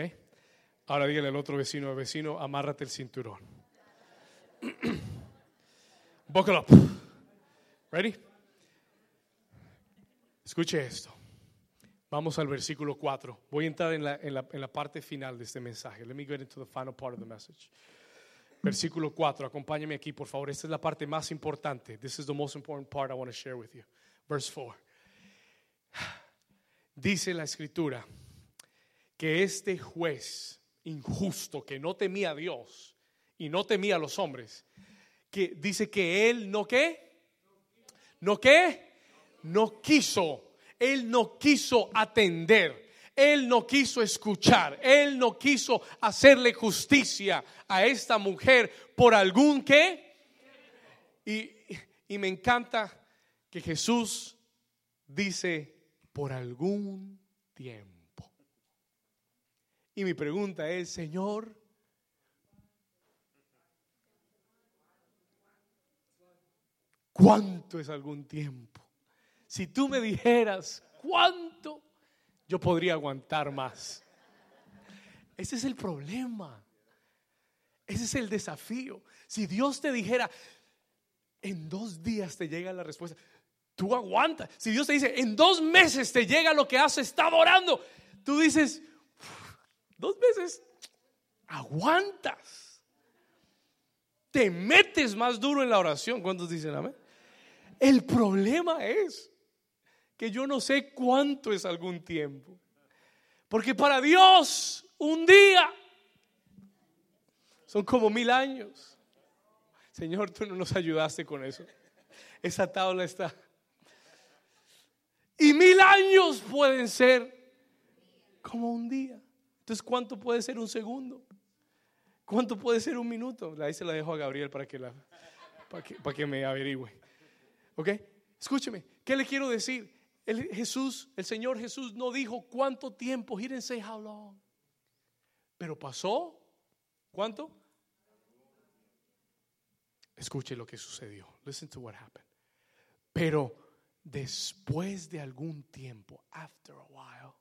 Ahora dígale al otro vecino, vecino, amárrate el cinturón. Buckle up. Ready? Escuche esto. Vamos al versículo 4. Voy a entrar en la, en, la, en la, parte final de este mensaje. Let me get into the final part of the message. Versículo 4. Acompáñame aquí, por favor. Esta es la parte más importante. This is the most important part I want to share with you. Verse 4. Dice la escritura que este juez injusto que no temía a Dios y no temía a los hombres, que dice que él no qué, no qué, no quiso él no quiso atender, Él no quiso escuchar, Él no quiso hacerle justicia a esta mujer por algún qué. Y, y me encanta que Jesús dice, por algún tiempo. Y mi pregunta es, Señor, ¿cuánto es algún tiempo? Si tú me dijeras cuánto, yo podría aguantar más. Ese es el problema. Ese es el desafío. Si Dios te dijera, en dos días te llega la respuesta, tú aguantas. Si Dios te dice, en dos meses te llega lo que has estado orando, tú dices, dos meses, aguantas. Te metes más duro en la oración. ¿Cuántos dicen amén? El problema es que yo no sé cuánto es algún tiempo. Porque para Dios un día son como mil años. Señor, tú no nos ayudaste con eso. Esa tabla está. Y mil años pueden ser como un día. Entonces, ¿cuánto puede ser un segundo? ¿Cuánto puede ser un minuto? Ahí se la dejo a Gabriel para que, la, para que, para que me averigüe. ¿Ok? Escúcheme, ¿qué le quiero decir? El Jesús, el Señor Jesús no dijo cuánto tiempo. He didn't say how long. Pero pasó, ¿cuánto? Escuche lo que sucedió. Listen to what happened. Pero después de algún tiempo, after a while,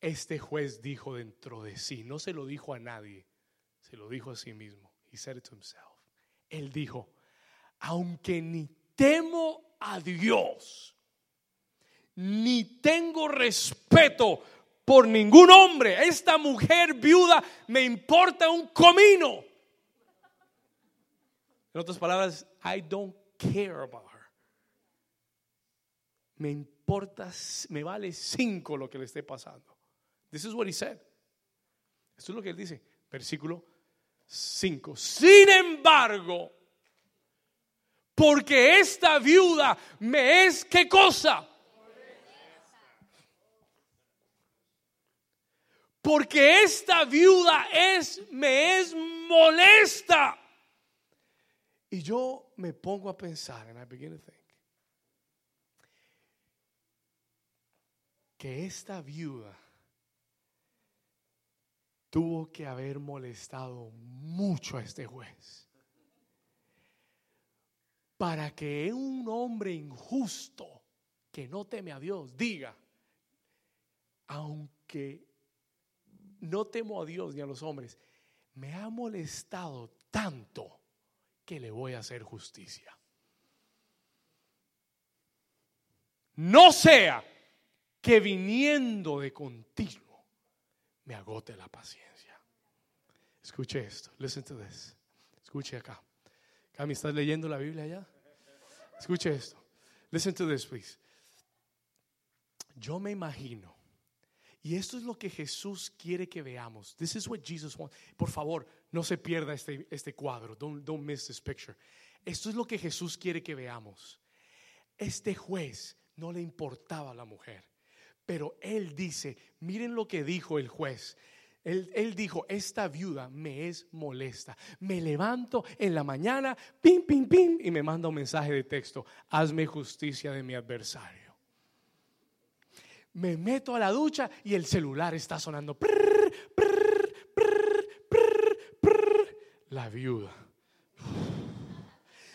este juez dijo dentro de sí, no se lo dijo a nadie, se lo dijo a sí mismo. He said it to himself. Él dijo, aunque ni temo a Dios, ni tengo respeto por ningún hombre. Esta mujer viuda me importa un comino. En otras palabras, I don't care about her. Me importa, me vale cinco lo que le esté pasando. This is what he said. Esto es lo que él dice. Versículo 5. Sin embargo, porque esta viuda me es qué cosa? Porque esta viuda es me es molesta. Y yo me pongo a pensar, and I begin to think, que esta viuda tuvo que haber molestado mucho a este juez para que un hombre injusto que no teme a Dios diga, aunque no temo a Dios ni a los hombres, me ha molestado tanto que le voy a hacer justicia. No sea que viniendo de continuo me agote la paciencia. Escuche esto. Listen to this. Escuche acá. Cami, ¿estás leyendo la Biblia ya? Escuche esto. Listen to this, please. Yo me imagino y esto es lo que Jesús quiere que veamos. This is what Jesus wants. Por favor, no se pierda este, este cuadro. Don't, don't miss this picture. Esto es lo que Jesús quiere que veamos. Este juez no le importaba a la mujer, pero él dice, miren lo que dijo el juez. Él, él, dijo, esta viuda me es molesta. Me levanto en la mañana, pim, pim, pim, y me manda un mensaje de texto. Hazme justicia de mi adversario me meto a la ducha y el celular está sonando. la viuda.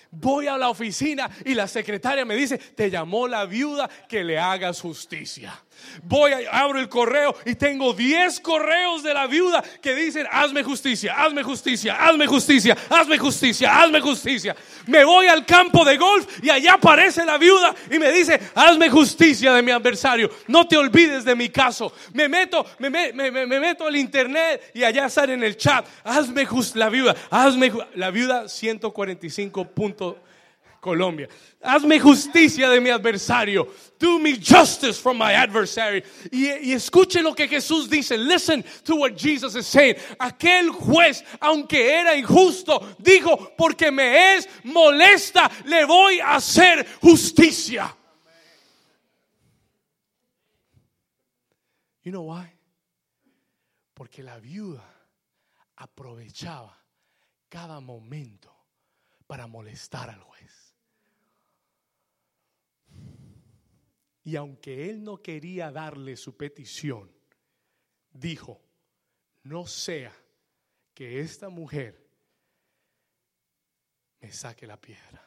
Voy a la oficina y la secretaria me dice, te llamó la viuda que le hagas justicia. Voy, a, abro el correo y tengo 10 correos de la viuda que dicen, hazme justicia, hazme justicia, hazme justicia, hazme justicia, hazme justicia. Me voy al campo de golf y allá aparece la viuda y me dice, hazme justicia de mi adversario, no te olvides de mi caso. Me meto, me, meto al internet y allá sale en el chat, hazme justicia, la viuda, hazme la viuda 145 puntos Colombia. Hazme justicia de mi adversario. Do me justice from my adversary. Y, y, escuche lo que Jesús dice. Listen to what Jesus is saying. Aquel juez, aunque era injusto, dijo, porque me es molesta, le voy a hacer justicia. You know why? Porque la viuda aprovechaba cada momento para molestar al juez. Y aunque él no quería darle su petición, dijo, no sea que esta mujer me saque la piedra.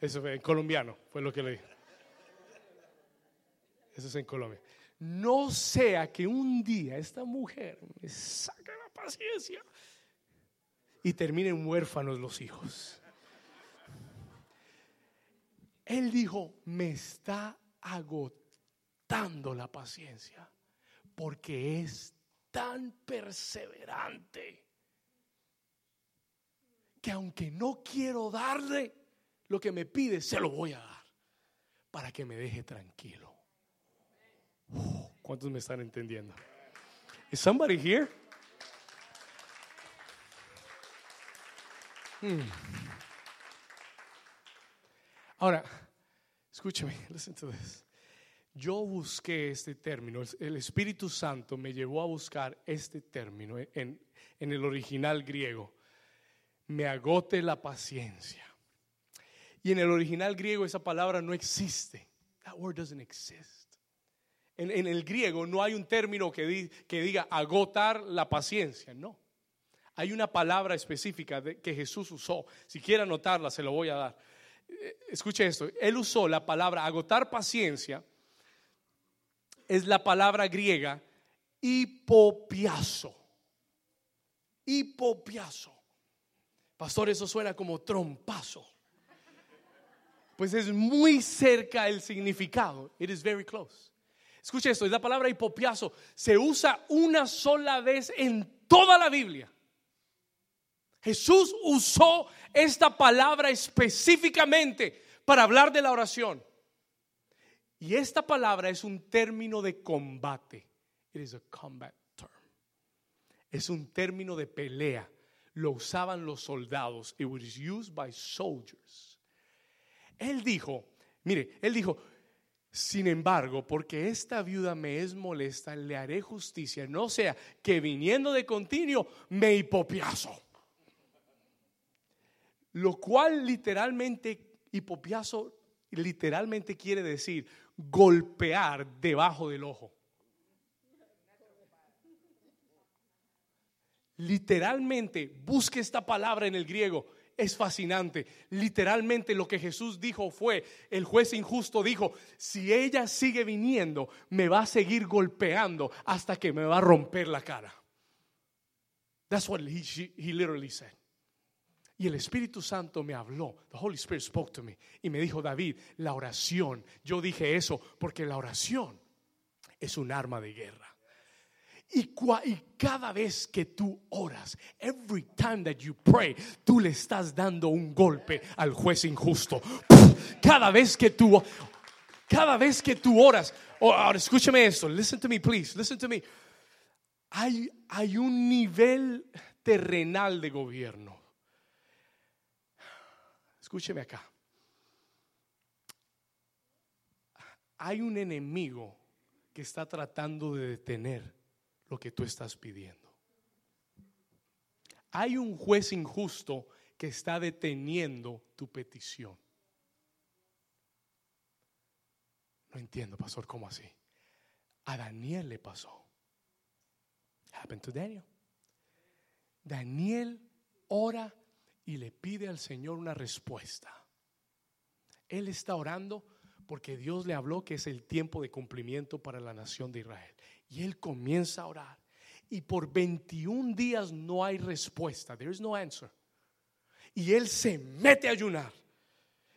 Eso fue en colombiano, fue lo que le dije. Eso es en Colombia. No sea que un día esta mujer me saque la paciencia y terminen huérfanos los hijos. Él dijo, me está agotando la paciencia porque es tan perseverante que aunque no quiero darle lo que me pide, se lo voy a dar para que me deje tranquilo. ¿Cuántos me están entendiendo? Is somebody here? Hmm. Ahora, escúcheme, listen to this. Yo busqué este término, el- Espíritu Santo me llevó a buscar este término en, en el original griego. Me agote la paciencia. Y en el original griego esa palabra no existe. That word doesn't exist. En, en el griego no hay un término que, di- que diga agotar la paciencia, no. Hay una palabra específica que Jesús usó. Si quiere anotarla, se lo voy a dar. Escuche esto. Él usó la palabra agotar paciencia. Es la palabra griega hipopiazo. Hipopiazo. Pastor, eso suena como trompazo. Pues es muy cerca el significado. It is very close. Escuche esto, es la palabra hipopiazo. Se usa una sola vez en toda la Biblia. Jesús usó esta palabra específicamente para hablar de la oración. Y esta palabra es un término de combate. It is a combat term. Es un término de pelea. Lo usaban los soldados. It was used by soldiers. Él dijo, mire, él dijo, sin embargo, porque esta viuda me es molesta, le haré justicia, no sea que viniendo de continuo me hipopiazo. Lo cual literalmente, hipopiazo, literalmente quiere decir golpear debajo del ojo. Literalmente, busque esta palabra en el griego. Es fascinante. Literalmente lo que Jesús dijo fue, el juez injusto dijo, si ella sigue viniendo, me va a seguir golpeando hasta que me va a romper la cara. That's what he, he literally said. Y el Espíritu Santo me habló. The Holy Spirit spoke to me. Y me dijo, David, la oración. Yo dije eso porque la oración es un arma de guerra. Y, y cada vez que tú oras, every time that you pray, tú le estás dando un golpe al juez injusto. Cada vez que tú, cada vez que tú oras, oh, ahora escúchame esto, listen to me, please, listen to me. Hay, hay un nivel terrenal de gobierno. Escúcheme acá. Hay un enemigo que está tratando de detener lo que tú estás pidiendo. Hay un juez injusto que está deteniendo tu petición. No entiendo, pastor, ¿cómo así? A Daniel le pasó. Happened to Daniel. Daniel ora y le pide al Señor una respuesta. Él está orando porque Dios le habló que es el tiempo de cumplimiento para la nación de Israel. Y él comienza a orar. Y por 21 días no hay respuesta. There is no answer. Y él se mete a ayunar.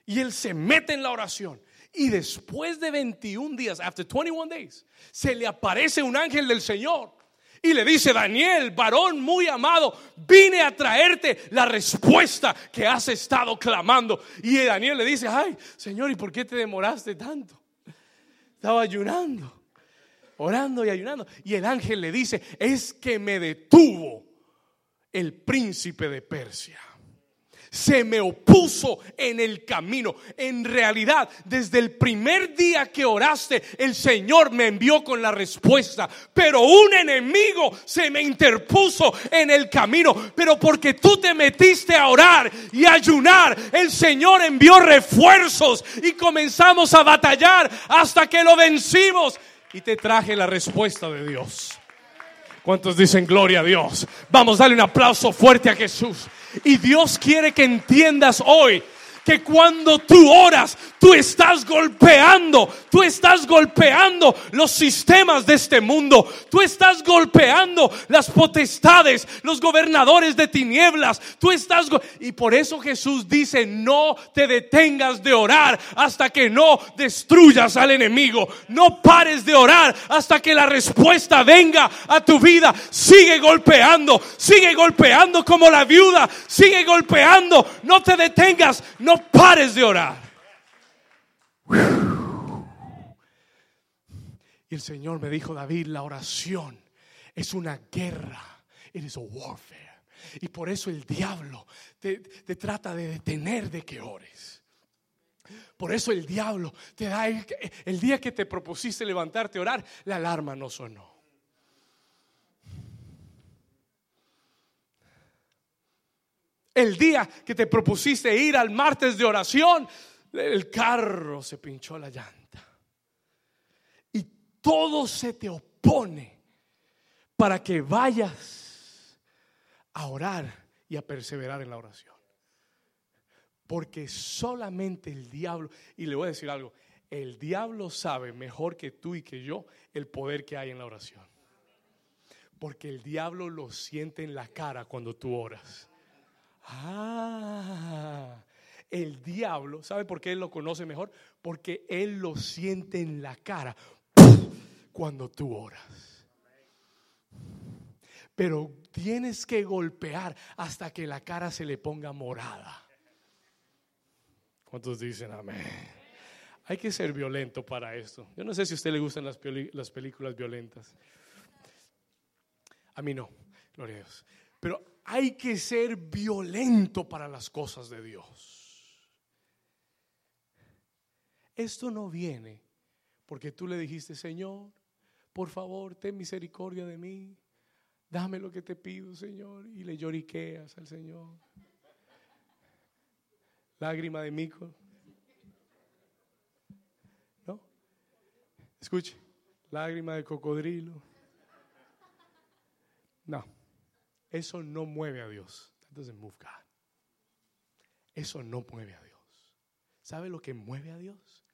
Y él se mete en la oración. Y después de 21 días, after 21 days, se le aparece un ángel del Señor. Y le dice, Daniel, varón muy amado, vine a traerte la respuesta que has estado clamando. Y Daniel le dice, ay, Señor, ¿y por qué te demoraste tanto? Estaba ayunando, orando y ayunando. Y el ángel le dice, es que me detuvo el príncipe de Persia se me opuso en el camino. En realidad, desde el primer día que oraste, el Señor me envió con la respuesta. Pero un enemigo se me interpuso en el camino. Pero porque tú te metiste a orar y ayunar, el Señor envió refuerzos y comenzamos a batallar hasta que lo vencimos. Y te traje la respuesta de Dios. ¿Cuántos dicen gloria a Dios? Vamos a darle un aplauso fuerte a Jesús. Y Dios quiere que entiendas hoy que cuando tú oras, tú estás golpeando, tú estás golpeando los sistemas de este mundo, tú estás golpeando las potestades, los gobernadores de tinieblas, tú estás... Y por eso Jesús dice, no te detengas de orar hasta que no destruyas al enemigo, no pares de orar hasta que la respuesta venga a tu vida, sigue golpeando, sigue golpeando como la viuda, sigue golpeando, no te detengas, no pares de orar. Y el Señor me dijo, David, la oración es una guerra. It is warfare. Y por eso el diablo te, te trata de detener de que ores. Por eso el diablo te da el, el día que te propusiste levantarte a orar, la alarma no sonó. El día que te propusiste ir al martes de oración, el carro se pinchó la llanta. Y todo se te opone para que vayas a orar y a perseverar en la oración. Porque solamente el diablo, y le voy a decir algo, el diablo sabe mejor que tú y que yo el poder que hay en la oración. Porque el diablo lo siente en la cara cuando tú oras. Ah, el diablo, ¿sabe por qué él lo conoce mejor? Porque él lo siente en la cara cuando tú oras. Pero tienes que golpear hasta que la cara se le ponga morada. ¿Cuántos dicen amén? Hay que ser violento para esto. Yo no sé si a usted le gustan las, las películas violentas. A mí no, gloria a Dios. Pero hay que ser violento para las cosas de Dios. Esto no viene porque tú le dijiste, Señor, por favor, ten misericordia de mí. Dame lo que te pido, Señor. Y le lloriqueas al Señor. Lágrima de mico. ¿No? Escuche, lágrima de cocodrilo. No. Eso no mueve a Dios. That doesn't move God. Eso no mueve a Dios. ¿Sabe lo que mueve a Dios?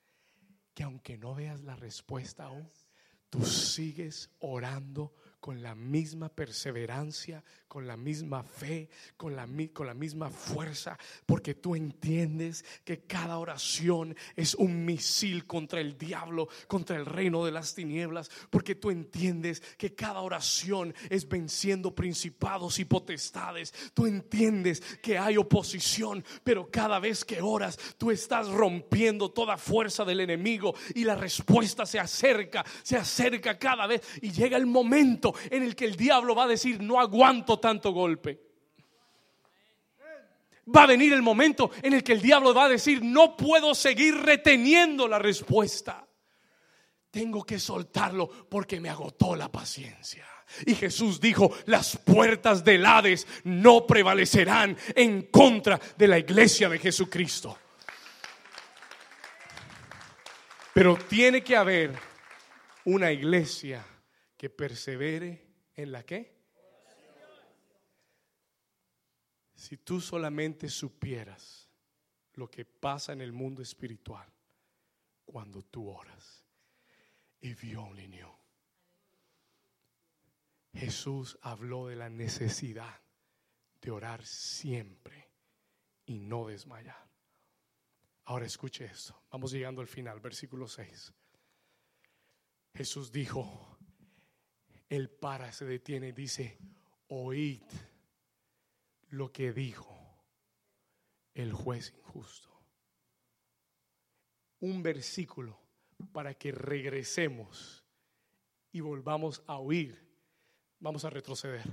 Que aunque no veas la respuesta aún, tú sigues orando con la misma perseverancia, con la misma fe, con la, con la misma fuerza, porque tú entiendes que cada oración es un misil contra el diablo, contra el reino de las tinieblas, porque tú entiendes que cada oración es venciendo principados y potestades, tú entiendes que hay oposición, pero cada vez que oras, tú estás rompiendo toda fuerza del enemigo y la respuesta se acerca, se acerca cada vez y llega el momento en el que el diablo va a decir, no aguanto tanto golpe. Va a venir el momento en el que el diablo va a decir, no puedo seguir reteniendo la respuesta. Tengo que soltarlo porque me agotó la paciencia. Y Jesús dijo, las puertas del Hades no prevalecerán en contra de la iglesia de Jesucristo. Pero tiene que haber una iglesia que persevere en la qué? Si tú solamente supieras lo que pasa en el mundo espiritual cuando tú oras. If you only knew. Jesús habló de la necesidad de orar siempre y no desmayar. Ahora escuche esto. Vamos llegando al final, versículo 6. Jesús dijo, el para, se detiene y dice, oíd lo que dijo el juez injusto. Un versículo para que regresemos y volvamos a oír. Vamos a retroceder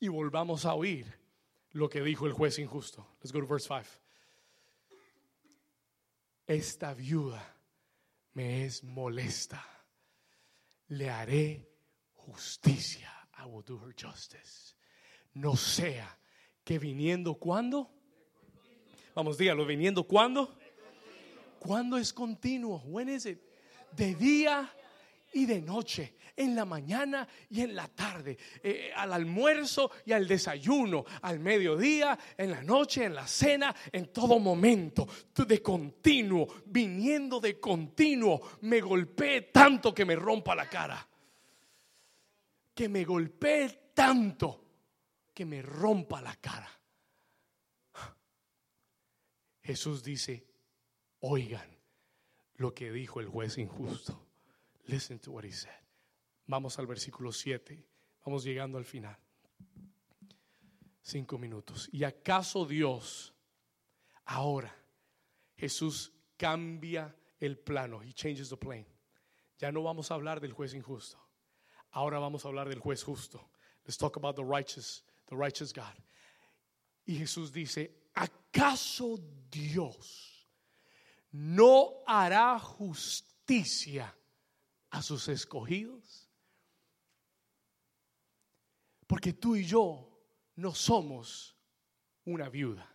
y volvamos a oír lo que dijo el juez injusto. Let's go to verse 5. Esta viuda me es molesta. Le haré justicia. I will do her justice. No sea que viniendo cuando. Vamos, dígalo, viniendo cuando. ¿Cuándo es continuo? When is it? De día y de noche, en la mañana y en la tarde, eh, al almuerzo y al desayuno, al mediodía, en la noche, en la cena, en todo momento, de continuo, viniendo de continuo, me golpeé tanto que me rompa la cara que me golpee tanto que me rompa la cara. Jesús dice, oigan lo que dijo el juez injusto. Listen to what he said. Vamos al versículo 7. Vamos llegando al final. Cinco minutos. ¿Y acaso Dios ahora, Jesús cambia el plano? He changes the plane. Ya no vamos a hablar del juez injusto. Ahora vamos a hablar del juez justo. Let's talk about the righteous, the righteous God. Y Jesús dice, ¿acaso Dios no hará justicia a sus escogidos. Porque tú y yo no somos una viuda.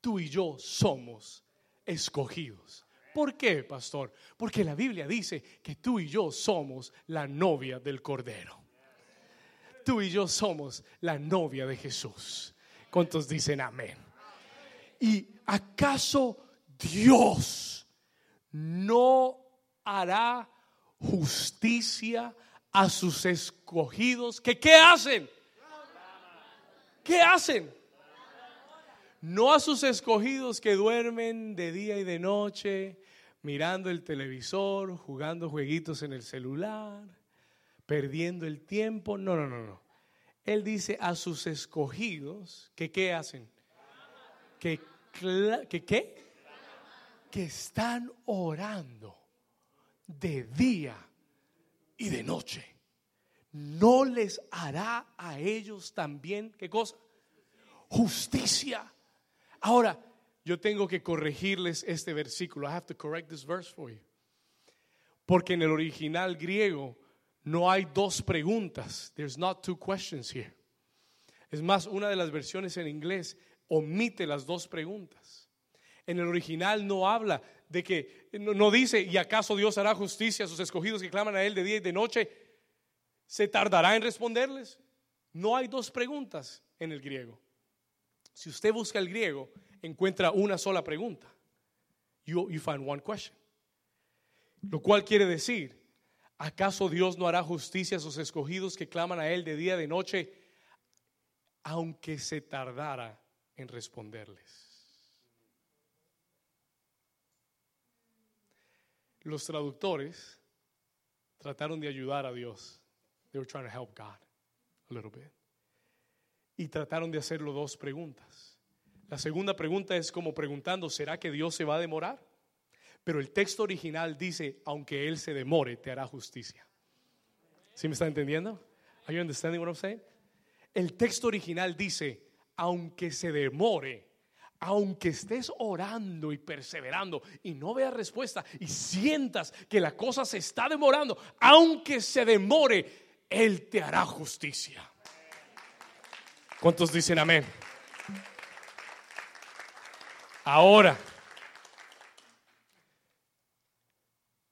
Tú y yo somos escogidos. ¿Por qué, pastor? Porque la Biblia dice que tú y yo somos la novia del Cordero. Tú y yo somos la novia de Jesús. ¿Cuántos dicen amén? ¿Y acaso Dios no hará justicia a sus escogidos? ¿Que qué hacen? ¿Qué hacen? No a sus escogidos que duermen de día y de noche, mirando el televisor, jugando jueguitos en el celular, perdiendo el tiempo. No, no, no, no. Él dice a sus escogidos que qué hacen? Que, que qué? Que están orando de día y de noche. ¿No les hará a ellos también qué cosa? Justicia. Ahora, yo tengo que corregirles este versículo. I have to correct this verse for you. Porque en el original griego no hay dos preguntas. There's not two questions here. Es más, una de las versiones en inglés omite las dos preguntas. En el original no habla de que, no, dice, ¿y acaso Dios hará justicia a sus escogidos que claman a Él de día y de noche? ¿Se tardará en responderles? No hay dos preguntas en el griego. Si usted busca el griego, encuentra una sola pregunta. You, find one question. Lo cual quiere decir, ¿acaso Dios no hará justicia a sus escogidos que claman a Él de día y de noche, aunque se tardara en responderles? Los traductores trataron de ayudar a Dios. They were trying to help God a little bit. Y trataron de hacerlo dos preguntas. La segunda pregunta es como preguntando, ¿será que Dios se va a demorar? Pero el texto original dice, aunque Él se demore, te hará justicia. ¿Sí me está entendiendo? Are you understanding what I'm saying? El texto original dice, aunque se demore, aunque estés orando y perseverando y no veas respuesta y sientas que la cosa se está demorando, aunque se demore, Él te hará justicia. ¿Cuántos dicen amén? Ahora,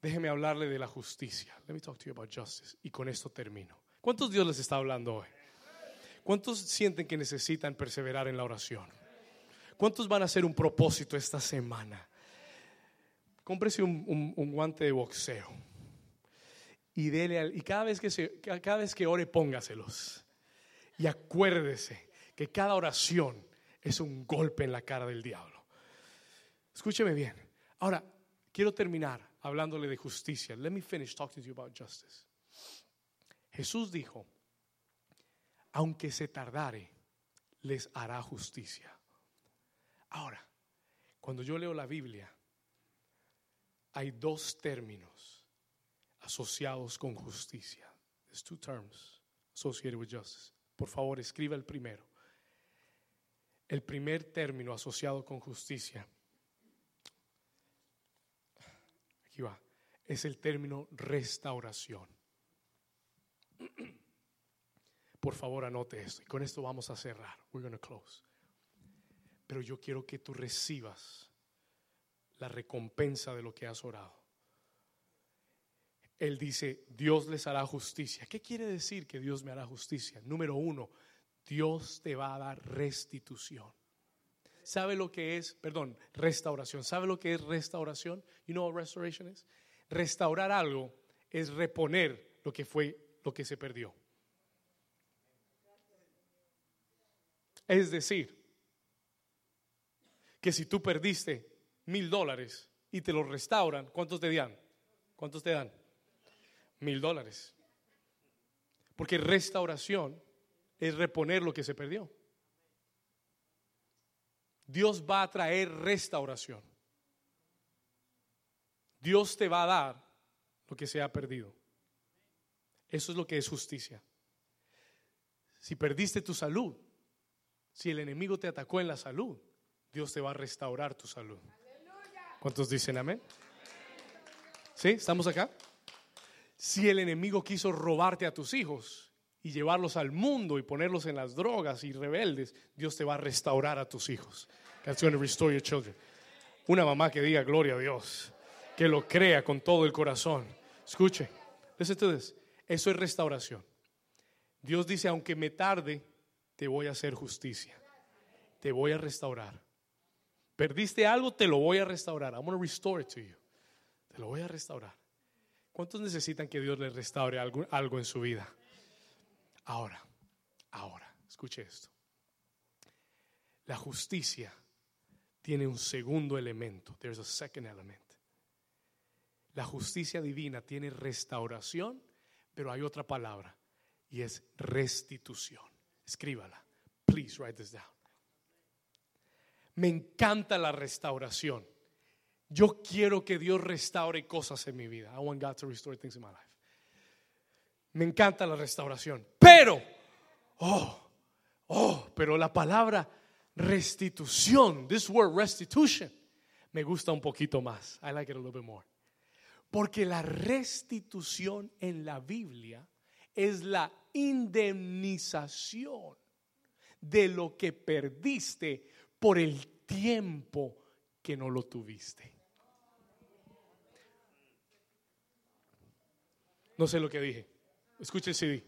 déjeme hablarle de la justicia. Let me talk to you about justice. Y con esto termino. ¿Cuántos Dios les está hablando hoy? ¿Cuántos sienten que necesitan perseverar en la oración? ¿Cuántos van a hacer un propósito esta semana? Cómprese un, guante de boxeo y dele y cada vez que cada vez que ore póngaselos y acuérdese que cada oración es un golpe en la cara del diablo. Escúcheme bien. Ahora, quiero terminar hablándole de justicia. Let me finish talking to you about justice. Jesús dijo, aunque se tardare, les hará justicia. Ahora, cuando yo leo la Biblia, hay dos términos asociados con justicia. There's two terms associated with justice. Por favor, escriba el primero. El primer término asociado con justicia es el término restauración. Por favor, anote esto. Y con esto vamos a cerrar. We're going close. Pero yo quiero que tú recibas la recompensa de lo que has orado. Él dice, Dios les hará justicia. ¿Qué quiere decir que Dios me hará justicia? Número uno, Dios te va a dar restitución. ¿Sabe lo que es, perdón, restauración? ¿Sabe lo que es restauración? You know what restoration is? Restaurar algo es reponer lo que fue, lo que se perdió. Es decir, que si tú perdiste mil dólares y te lo restauran, ¿cuántos te dan? ¿Cuántos te dan? Mil dólares. Porque restauración es reponer lo que se perdió. Dios va a traer restauración. Dios te va a dar lo que se ha perdido. Eso es lo que es justicia. Si perdiste tu salud, si el enemigo te atacó en la salud, Dios te va a restaurar tu salud. ¿Cuántos dicen amén? ¿Sí? ¿Estamos acá? Si el enemigo quiso robarte a tus hijos y llevarlos al mundo y ponerlos en las drogas y rebeldes, Dios te va a restaurar a tus hijos. To restore your children. Una mamá que diga gloria a Dios, que lo crea con todo el corazón. Escuche. Eso es restauración. Dios dice, aunque me tarde, te voy a hacer justicia. Te voy a restaurar. Perdiste algo, te lo voy a restaurar. I'm going to restore it to you. Te lo voy a restaurar. ¿Cuántos necesitan que Dios les restaure algo, algo en su vida? Ahora, ahora, escuche esto. La justicia tiene un segundo elemento. There's a second element. La justicia divina tiene restauración, pero hay otra palabra y es restitución. Escríbala. Please write this down. Me encanta la restauración. Yo quiero que Dios restaure cosas en mi vida. I want God to restore things in my life. Me encanta la restauración. Pero, oh, oh, pero la palabra restitución, this word restitution, me gusta un poquito más. I like it a little bit more. Porque la restitución en la Biblia es la indemnización de lo que perdiste por el tiempo que no lo tuviste. No sé lo que dije. Escuche el CD.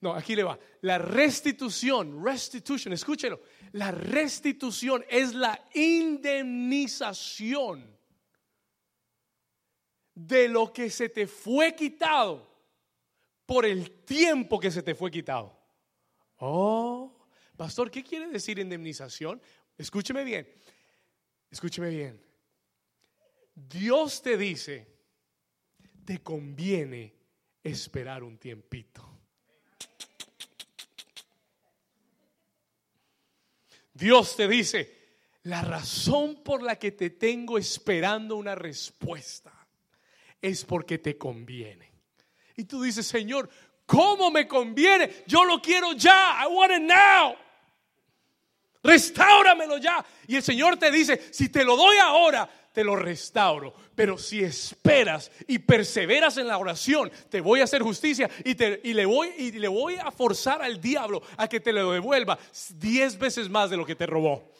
No, aquí le va. La restitución, restitution, escúchelo. La restitución es la indemnización de lo que se te fue quitado por el tiempo que se te fue quitado. Oh, pastor, ¿qué quiere decir indemnización? Escúcheme bien. Escúcheme bien. Dios te dice, te conviene esperar un tiempito. Dios te dice, la razón por la que te tengo esperando una respuesta es porque te conviene. Y tú dices, Señor, ¿cómo me conviene? Yo lo quiero ya. I want it now. Restáuramelo ya. Y el Señor te dice, si te lo doy ahora, te lo restauro. Pero si esperas y perseveras en la oración, te voy a hacer justicia y, le voy a forzar al diablo a que te lo devuelva diez veces más de lo que te robó.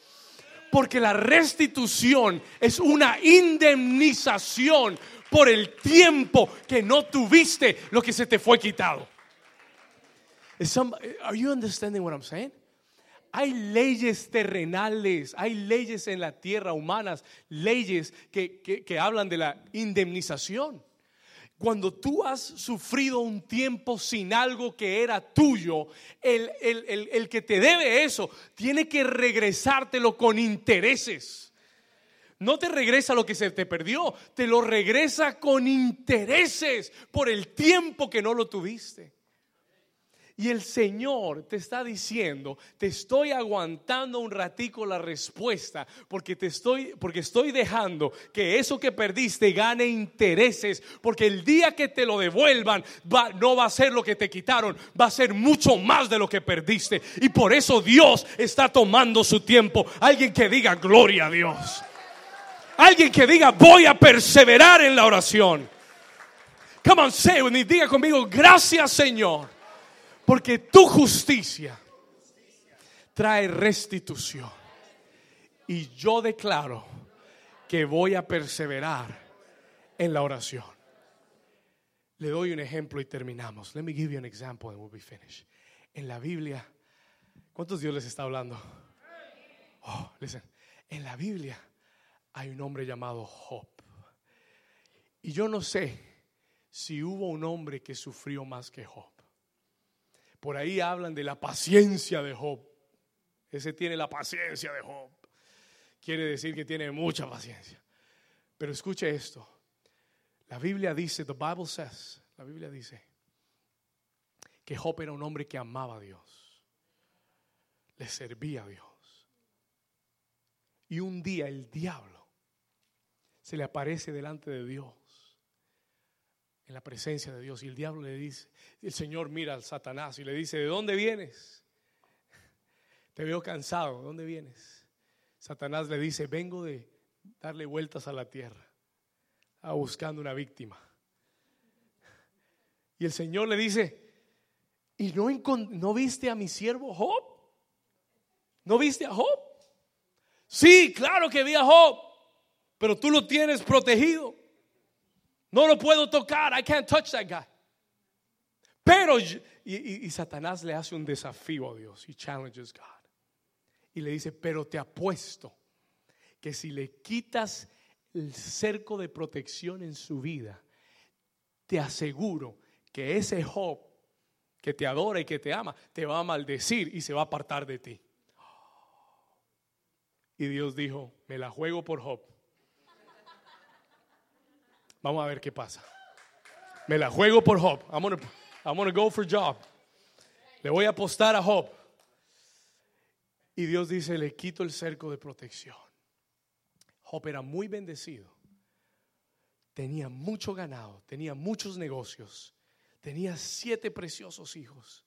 Porque la restitución es una indemnización por el tiempo que no tuviste lo que se te fue quitado. are you understanding what I'm saying? Hay leyes terrenales, hay leyes en la tierra humanas, leyes que, hablan de la indemnización. Cuando tú has sufrido un tiempo sin algo que era tuyo, el, el, que te debe eso tiene que regresártelo con intereses. No te regresa lo que se te perdió, te lo regresa con intereses por el tiempo que no lo tuviste. Y el Señor te está diciendo, te estoy aguantando un ratico la respuesta porque te estoy porque estoy dejando que eso que perdiste gane intereses, porque el día que te lo devuelvan va, no va a ser lo que te quitaron, va a ser mucho más de lo que perdiste. Y por eso Dios está tomando su tiempo. Alguien que diga gloria a Dios. Alguien que diga voy a perseverar en la oración. Come on, say conmigo, gracias Señor porque tu justicia trae restitución. Y yo declaro que voy a perseverar en la oración. Le doy un ejemplo y terminamos. Let me give you an example and we'll be finished. En la Biblia, ¿cuántos Dios les está hablando? Oh, listen. En la Biblia hay un hombre llamado Job. Y yo no sé si hubo un hombre que sufrió más que Job. Por ahí hablan de la paciencia de Job. Ese tiene la paciencia de Job. Quiere decir que tiene mucha paciencia. Pero escuche esto. La Biblia dice, the Bible says, la Biblia dice que Job era un hombre que amaba a Dios. Le servía a Dios. Y un día el diablo se le aparece delante de Dios en la presencia de Dios. Y el diablo le dice, el Señor mira al Satanás y le dice, ¿de dónde vienes? Te veo cansado, ¿de dónde vienes? Satanás le dice, vengo de, darle vueltas a la tierra, estaba buscando una víctima. Y el Señor le dice, ¿y no, no viste a mi siervo Job? ¿No viste a Job? Sí, claro que vi a Job, pero tú lo tienes protegido. No lo puedo tocar. I can't touch that guy. Pero, y, Satanás le hace un desafío a Dios. He challenges God. Y le dice, pero te apuesto que si le quitas el cerco de protección en su vida, te aseguro que ese Job que te adora y que te ama, te va a maldecir y se va a apartar de ti. Y Dios dijo, me la juego por Job. Vamos a ver qué pasa. Me la juego por Job. I'm gonna, I'm gonna go for Job. Le voy a apostar a Job. Y Dios dice, le quito el cerco de protección. Job era muy bendecido. Tenía mucho ganado, tenía muchos negocios, tenía siete preciosos hijos.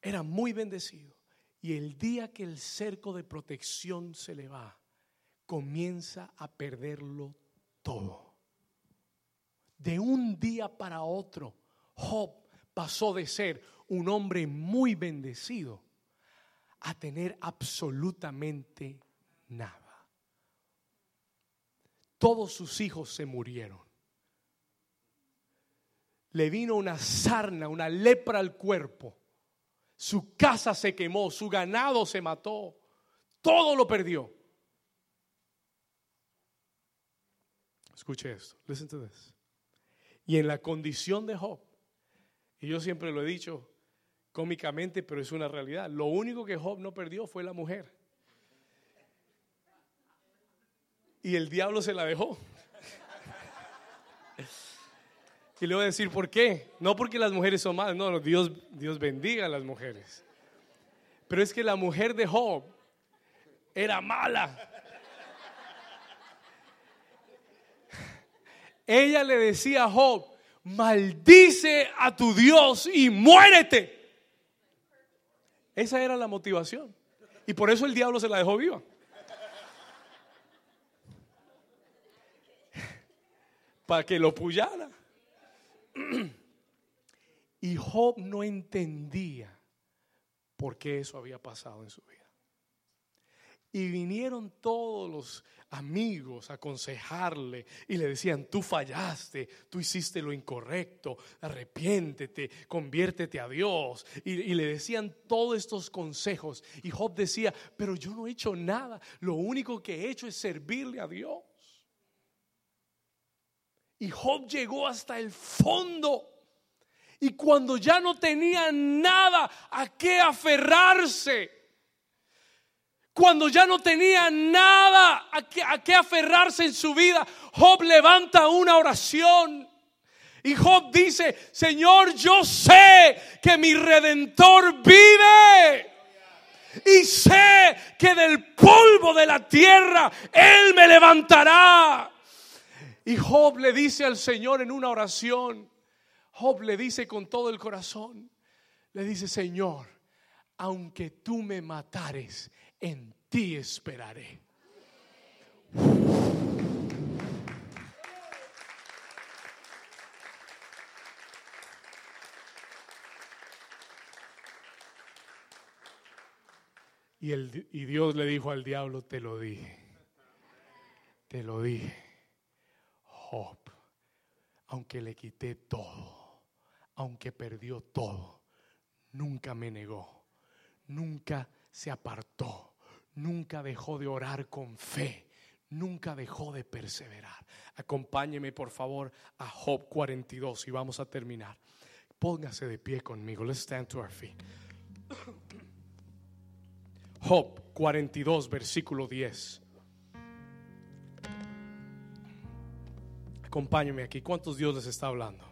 Era muy bendecido. Y el día que el cerco de protección se le va, comienza a perderlo todo. De un día para otro, Job pasó de ser un hombre muy bendecido a tener absolutamente nada. Todos sus hijos se murieron. Le vino una sarna, una lepra al cuerpo. Su casa se quemó, su ganado se mató, todo lo perdió. Escuche esto, listen to this. Y en la condición de Job, y yo siempre lo he dicho cómicamente, pero es una realidad, lo único que Job no perdió fue la mujer. Y el diablo se la dejó. Y le voy a decir por qué. No porque las mujeres son malas, no, Dios, Dios bendiga a las mujeres. Pero es que la mujer de Job era mala. Ella le decía a Job, maldice a tu Dios y muérete. Esa era la motivación. Y por eso el diablo se la dejó viva. Para que lo puyara. Y Job no entendía por qué eso había pasado en su vida. Y vinieron todos los amigos a aconsejarle y le decían, tú fallaste, tú hiciste lo incorrecto, arrepiéntete, conviértete a Dios. Y, y, le decían todos estos consejos. Y Job decía, pero yo no he hecho nada, lo único que he hecho es servirle a Dios. Y Job llegó hasta el fondo. Y cuando ya no tenía nada a qué aferrarse, cuando ya no tenía nada a qué, aferrarse en su vida, Job levanta una oración. Y Job dice, Señor, yo sé que mi redentor vive. Y sé que del polvo de la tierra Él me levantará. Y Job le dice al Señor en una oración, Job le dice con todo el corazón, le dice, Señor, aunque tú me matares, en ti esperaré. Y, el, y Dios le dijo al diablo, te lo dije, te lo dije, Job, aunque le quité todo, aunque perdió todo, nunca me negó, nunca se apartó, nunca dejó de orar con fe, nunca dejó de perseverar. Acompáñeme por favor a Job 42 y vamos a terminar. Póngase de pie conmigo. Let's stand to our feet. Job 42, versículo 10. Acompáñeme aquí. ¿Cuántos Dios les está hablando?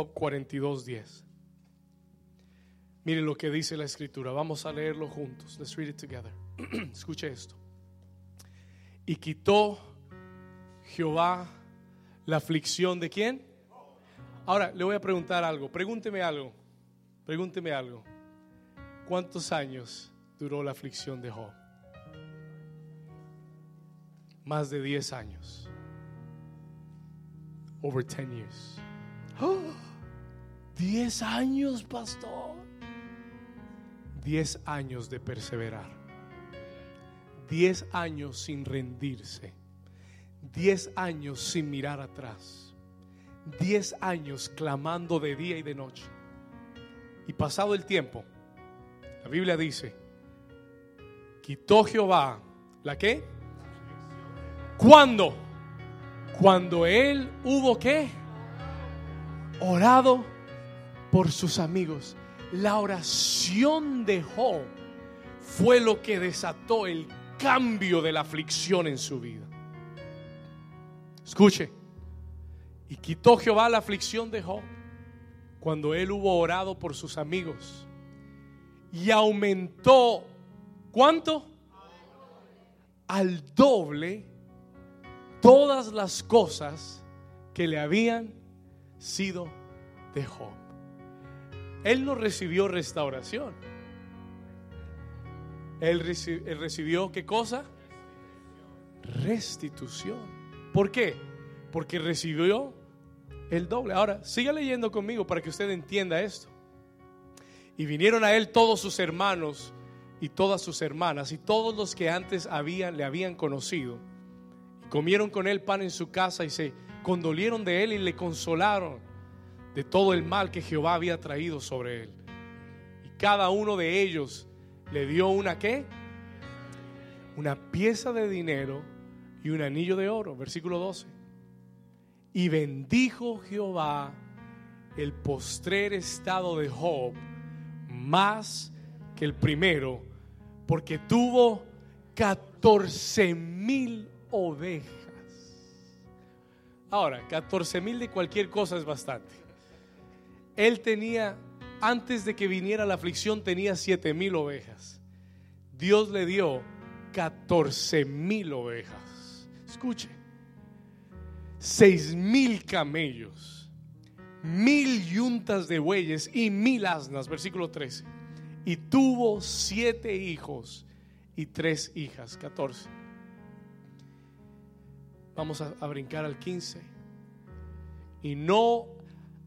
Job 42, 10. Miren lo que dice la escritura. Vamos a leerlo juntos. Let's read it together. Escuche esto. Y quitó Jehová la aflicción de quién? Ahora le voy a preguntar algo. Pregúnteme algo. Pregúnteme algo. ¿Cuántos años duró la aflicción de Job? Más de 10 años. Over 10 years. 10 años, pastor. 10 años de perseverar. 10 años sin rendirse. 10 años sin mirar atrás. 10 años clamando de día y de noche. Y pasado el tiempo, la Biblia dice, quitó Jehová, ¿la qué? ¿Cuándo? Cuando él hubo qué? Orado por sus amigos. La oración de Job fue lo que desató el cambio de la aflicción en su vida. Escuche, y quitó Jehová la aflicción de Job cuando él hubo orado por sus amigos y aumentó, ¿cuánto? Al doble todas las cosas que le habían sido de Job. Él no recibió restauración. Él, recibió qué cosa? Restitución. ¿Por qué? Porque recibió el doble. Ahora, siga leyendo conmigo para que usted entienda esto. Y vinieron a él todos sus hermanos y todas sus hermanas y todos los que antes le habían conocido. Y comieron con él pan en su casa y se condolieron de él y le consolaron de todo el mal que Jehová había traído sobre él. Y cada uno de ellos le dio una qué? Una pieza de dinero y un anillo de oro. Versículo 12. Y bendijo Jehová el postrer estado de Job más que el primero, porque tuvo 14 mil ovejas. Ahora, 14 mil de cualquier cosa es bastante. Él tenía, antes de que viniera la aflicción, tenía 7 mil ovejas. Dios le dio 14 mil ovejas. Escuche, 6 mil camellos mil yuntas de bueyes y mil asnas, versículo 13. Y tuvo siete hijos y tres hijas, 14. Vamos a, a brincar al 15. Y no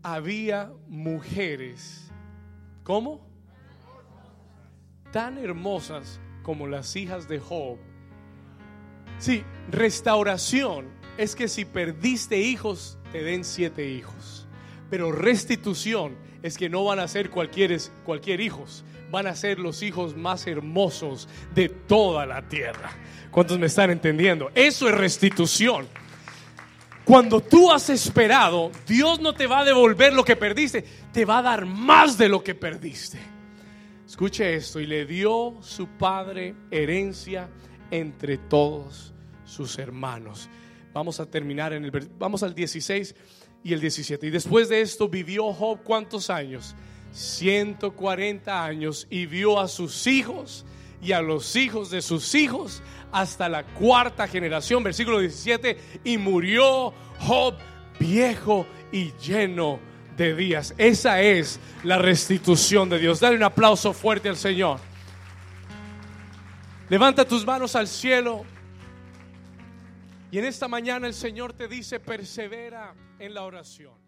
había mujeres, ¿cómo? Tan hermosas como las hijas de Job. Sí, restauración es que si perdiste hijos, te den siete hijos. Pero restitución es que no van a ser cualquier, cualquier hijos, van a ser los hijos más hermosos de toda la tierra. ¿Cuántos me están entendiendo? Eso es restitución. Cuando tú has esperado, Dios no te va a devolver lo que perdiste, te va a dar más de lo que perdiste. Escuche esto, y le dio su padre herencia entre todos sus hermanos. Vamos a terminar en el vamos al 16 y el 17. Y después de esto vivió Job cuántos años? 140 años y vio a sus hijos y a los hijos de sus hijos hasta la cuarta generación, versículo 17, y murió Job viejo y lleno de días. Esa es la restitución de Dios. Dale un aplauso fuerte al Señor. Levanta tus manos al cielo. Y en esta mañana el Señor te dice, persevera en la oración.